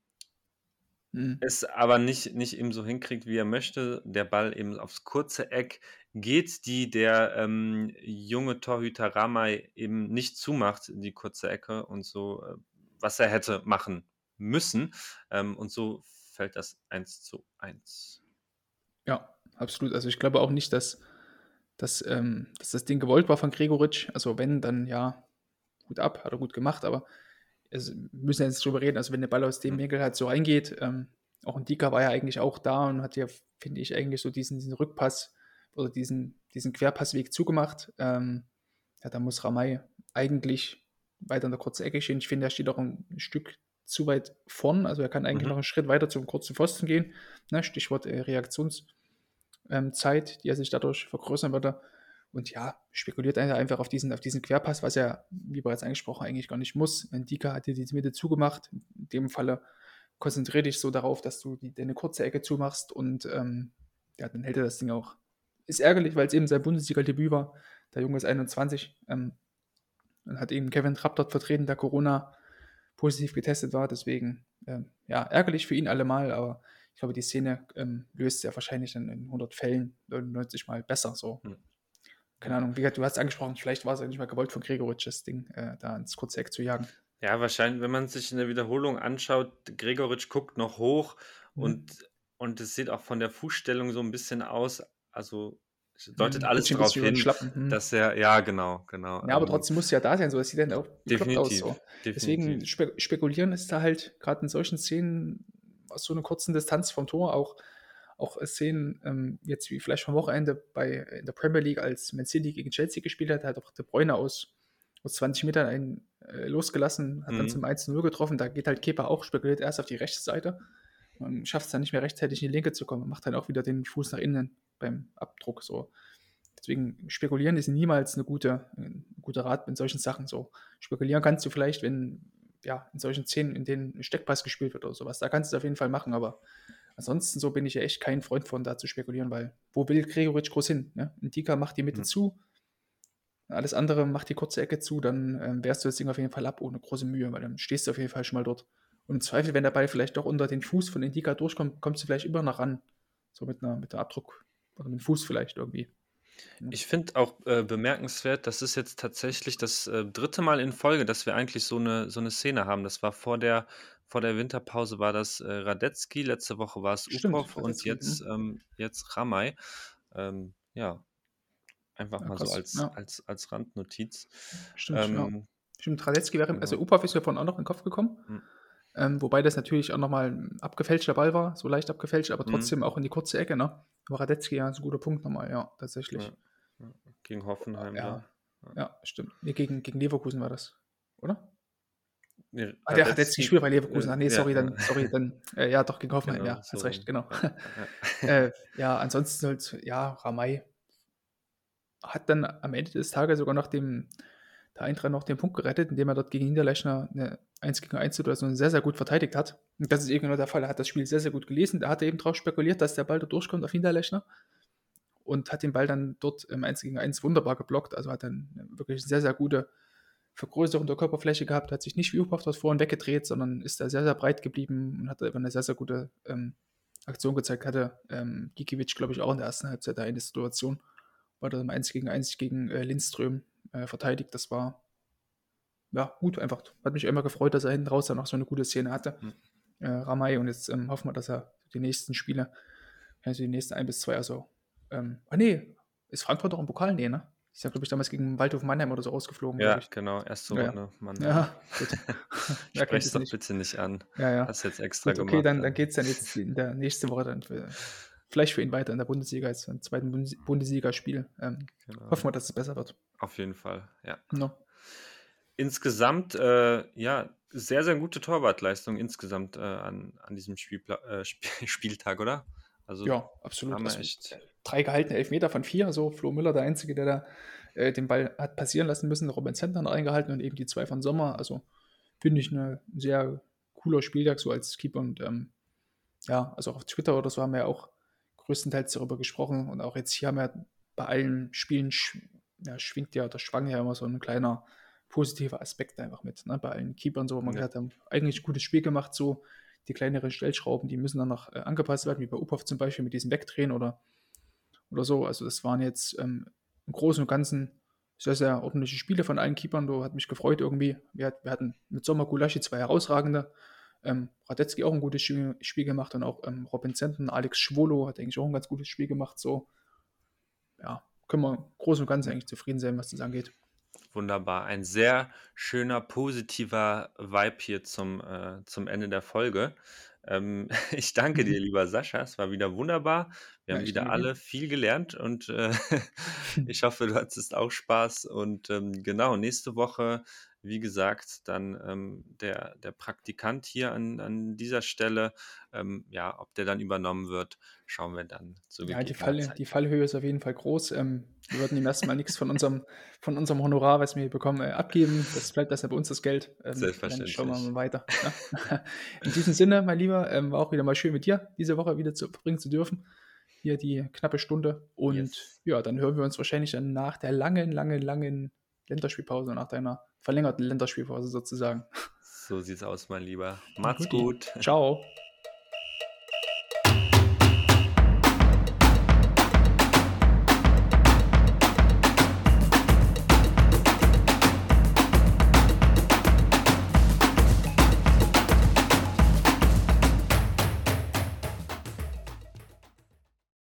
Mhm. es aber nicht, nicht eben so hinkriegt, wie er möchte. Der Ball eben aufs kurze Eck geht, die der ähm, junge Torhüter Ramay eben nicht zumacht, die kurze Ecke und so, äh, was er hätte machen müssen. Ähm, und so fällt das 1 zu 1. Ja, absolut. Also ich glaube auch nicht, dass, dass, ähm, dass das Ding gewollt war von Gregoritsch. Also wenn, dann ja, gut ab, hat er gut gemacht, aber es, wir müssen jetzt drüber reden, also wenn der Ball aus dem Mhm. Winkel halt so reingeht, ähm, auch ein Dika war ja eigentlich auch da und hat ja, finde ich, eigentlich so diesen, diesen Rückpass oder diesen, diesen Querpassweg zugemacht. Ähm, ja, da muss Ramay eigentlich weiter in der kurzen Ecke stehen. Ich finde, er steht auch ein Stück zu weit vorn, also er kann eigentlich Mhm. noch einen Schritt weiter zum kurzen Pfosten gehen. Ne? Stichwort äh, Reaktionszeit, ähm, die er sich dadurch vergrößern würde. Und ja, spekuliert er einfach auf diesen, auf diesen Querpass, was er, wie bereits angesprochen, eigentlich gar nicht muss. Ndika hat dir die Mitte zugemacht. In dem Falle konzentriere dich so darauf, dass du die, deine kurze Ecke zumachst und ähm, ja, dann hält er das Ding auch. Ist ärgerlich, weil es eben sein Bundesliga-Debüt war. Der Junge ist 21 ähm, und hat eben Kevin Trapp dort vertreten, der Corona positiv getestet war. Deswegen, ähm, ja, ärgerlich für ihn allemal, aber ich glaube, die Szene ähm, löst er wahrscheinlich dann in 100 Fällen 99 Mal besser. So. Hm. Keine Ahnung, wie gesagt, du hast angesprochen, vielleicht war es ja nicht mal gewollt von Gregoritsch, das Ding äh, da ins kurze Eck zu jagen. Ja, wahrscheinlich, wenn man sich in der Wiederholung anschaut, Gregoritsch guckt noch hoch Mhm. und, und es sieht auch von der Fußstellung so ein bisschen aus, also es deutet Mhm, alles darauf hin, mhm. dass er, ja, genau, genau. Ja, aber ähm, trotzdem muss ja da sein, so das sieht dann auch bekloppt aus. definitiv, So. definitiv. Deswegen spe spekulieren ist da halt gerade in solchen Szenen aus so einer kurzen Distanz vom Tor auch, auch Szenen, ähm, jetzt wie vielleicht vom Wochenende bei in der Premier League, als Man City gegen Chelsea gespielt hat, hat auch De Bruyne aus, aus 20 Metern einen äh, losgelassen, hat dann Mhm. zum 1-0 getroffen. Da geht halt Kepa auch spekuliert erst auf die rechte Seite. Man schafft es dann nicht mehr rechtzeitig in die linke zu kommen, macht dann auch wieder den Fuß nach innen beim Abdruck. So. Deswegen spekulieren ist niemals eine gute, ein guter Rat in solchen Sachen. So spekulieren kannst du vielleicht, wenn ja in solchen Szenen, in denen ein Steckpass gespielt wird oder sowas. Da kannst du es auf jeden Fall machen, aber ansonsten so bin ich ja echt kein Freund von da zu spekulieren, weil wo will Gregoritsch groß hin? Ne? Ein Dika macht die Mitte Mhm. zu. alles andere macht die kurze Ecke zu, dann ähm, wärst du das Ding auf jeden Fall ab ohne große Mühe, weil dann stehst du auf jeden Fall schon mal dort. Und im Zweifel, wenn der Ball vielleicht doch unter den Fuß von Indika durchkommt, kommst du vielleicht immer noch ran. So mit einer, mit einer Abdruck oder mit dem Fuß vielleicht irgendwie. Ich finde auch äh, bemerkenswert, das ist jetzt tatsächlich das äh, dritte Mal in Folge, dass wir eigentlich so eine, so eine Szene haben. Das war vor der, vor der Winterpause war das äh, Radetzky, letzte Woche war es Upov und jetzt, mhm. ähm, jetzt Ramay. Ähm, ja, einfach Ja, mal so krass. als, Ja, als, als Randnotiz. stimmt, ja. Ähm, Stimmt, Radetzky wäre, also genau. Upov ist ja vorhin auch noch in den Kopf gekommen. Mhm. Ähm, wobei das natürlich auch nochmal ein abgefälschter Ball war, so leicht abgefälscht, aber Mhm. trotzdem auch in die kurze Ecke, ne? Aber Radetzky, ja, ist ein guter Punkt nochmal, ja, tatsächlich. Ja, ja, gegen Hoffenheim Ja, ja, stimmt. Nee, gegen, gegen Leverkusen war das, oder? Nee, Ah, der Radetzky Radetzky, spielt bei Leverkusen. äh, Ah, nee, ja, sorry, ja, dann, sorry, dann, äh, ja, doch, gegen Hoffenheim, genau, ja, hast recht, genau. Ja, ja. äh, ja, ansonsten halt, ja, Ramay hat dann am Ende des Tages sogar noch dem, der Eintracht noch den Punkt gerettet, indem er dort gegen Niederlechner eine 1 gegen 1 Situation sehr, sehr gut verteidigt hat. Und das ist eben genau der Fall. Er hat das Spiel sehr, sehr gut gelesen. Er hatte eben darauf spekuliert, dass der Ball dort durchkommt auf Niederlechner und hat den Ball dann dort im 1 gegen 1 wunderbar geblockt. Also hat dann wirklich sehr, sehr gute Vergrößerung der Körperfläche gehabt, hat sich nicht wie Uphoff dort vorhin weggedreht, sondern ist da sehr, sehr breit geblieben und hat einfach eine sehr, sehr gute ähm, Aktion gezeigt. Hatte ähm, Gikiewicz, glaube ich, auch in der ersten Halbzeit eine Situation, war da im 1 gegen 1 gegen äh, Lindström äh, verteidigt. Das war ja gut einfach. Hat mich immer gefreut, dass er hinten raus dann noch so eine gute Szene hatte. Mhm. Äh, Ramay und jetzt ähm, hoffen wir, dass er die nächsten Spiele, also die nächsten ein bis zwei, also ähm, ah nee, ist Frankfurt doch im Pokal? Nee, ne? Ja, glaube ich, damals gegen Waldhof Mannheim oder so rausgeflogen, Ja, ich. genau, erste Ja, ja. Runde. Mann, Ja, gut. Ja, es doch nicht. bitte nicht an. Ja, ja. Hast jetzt extra Gut, okay, gemacht. dann, dann dann. geht es dann jetzt in der nächste Woche dann für, vielleicht für ihn weiter in der Bundesliga, als im zweiten Bundes Bundesligaspiel. Ähm, Genau. hoffen wir, dass es besser wird. Auf jeden Fall, ja. No. Insgesamt, äh, ja, sehr, sehr gute Torwartleistung insgesamt äh, an, an diesem Spielpla äh, Sp Spieltag, oder? Also Ja, absolut. haben wir Also, echt. Drei gehaltene Elfmeter von vier. So, Flo Müller, der Einzige, der da äh, den Ball hat passieren lassen müssen. Robin Zentner eingehalten und eben die zwei von Sommer. Also finde ich ein sehr cooler Spieltag, so als Keeper. Und ähm, ja, also auf Twitter oder so haben wir ja auch größtenteils darüber gesprochen. Und auch jetzt hier haben wir bei allen Spielen sch ja, schwingt ja oder schwang ja immer so ein kleiner positiver Aspekt einfach mit. Ne? Bei allen Keepern so, wo man Ja. gesagt haben, eigentlich ein gutes Spiel gemacht, so die kleineren Stellschrauben, die müssen dann noch äh, angepasst werden, wie bei Uphoff zum Beispiel mit diesem Wegdrehen oder, oder so. Also das waren jetzt ähm, im Großen und Ganzen sehr, sehr ordentliche Spiele von allen Keepern. So hat mich gefreut irgendwie. Wir, wir hatten mit Sommer Gulaschi zwei herausragende. Ähm, Radetzky auch ein gutes Spiel, Spiel gemacht und auch ähm, Robin Zenten, Alex Schwolo hat eigentlich auch ein ganz gutes Spiel gemacht. So, ja, können wir im Großen und Ganzen eigentlich zufrieden sein, was das angeht. Wunderbar. Ein sehr schöner, positiver Vibe hier zum, äh, zum Ende der Folge. Ähm, ich danke dir, lieber Sascha. Es war wieder wunderbar. Wir Ja, haben wieder alle viel gelernt und äh, ich hoffe, du hattest auch Spaß. Und ähm, genau, nächste Woche, wie gesagt, dann ähm, der, der Praktikant hier an, an dieser Stelle. Ähm, ja, ob der dann übernommen wird, schauen wir dann zu Ja, die, Fall, Zeit. die Fallhöhe ist auf jeden Fall groß. Ähm, wir würden ihm erstmal nichts von unserem, von unserem Honorar, was wir hier bekommen, äh, abgeben. Das bleibt erstmal bei uns das Geld. Ähm, dann Selbstverständlich. schauen wir mal weiter. Ja. In diesem Sinne, mein Lieber, ähm, war auch wieder mal schön mit dir diese Woche wieder zu verbringen zu dürfen. Hier die knappe Stunde. Und Yes. ja, dann hören wir uns wahrscheinlich dann nach der langen, langen, langen Länderspielpause, nach deiner verlängerten Länderspielpause sozusagen. So sieht's aus, mein Lieber. Macht's Guti. gut. Ciao.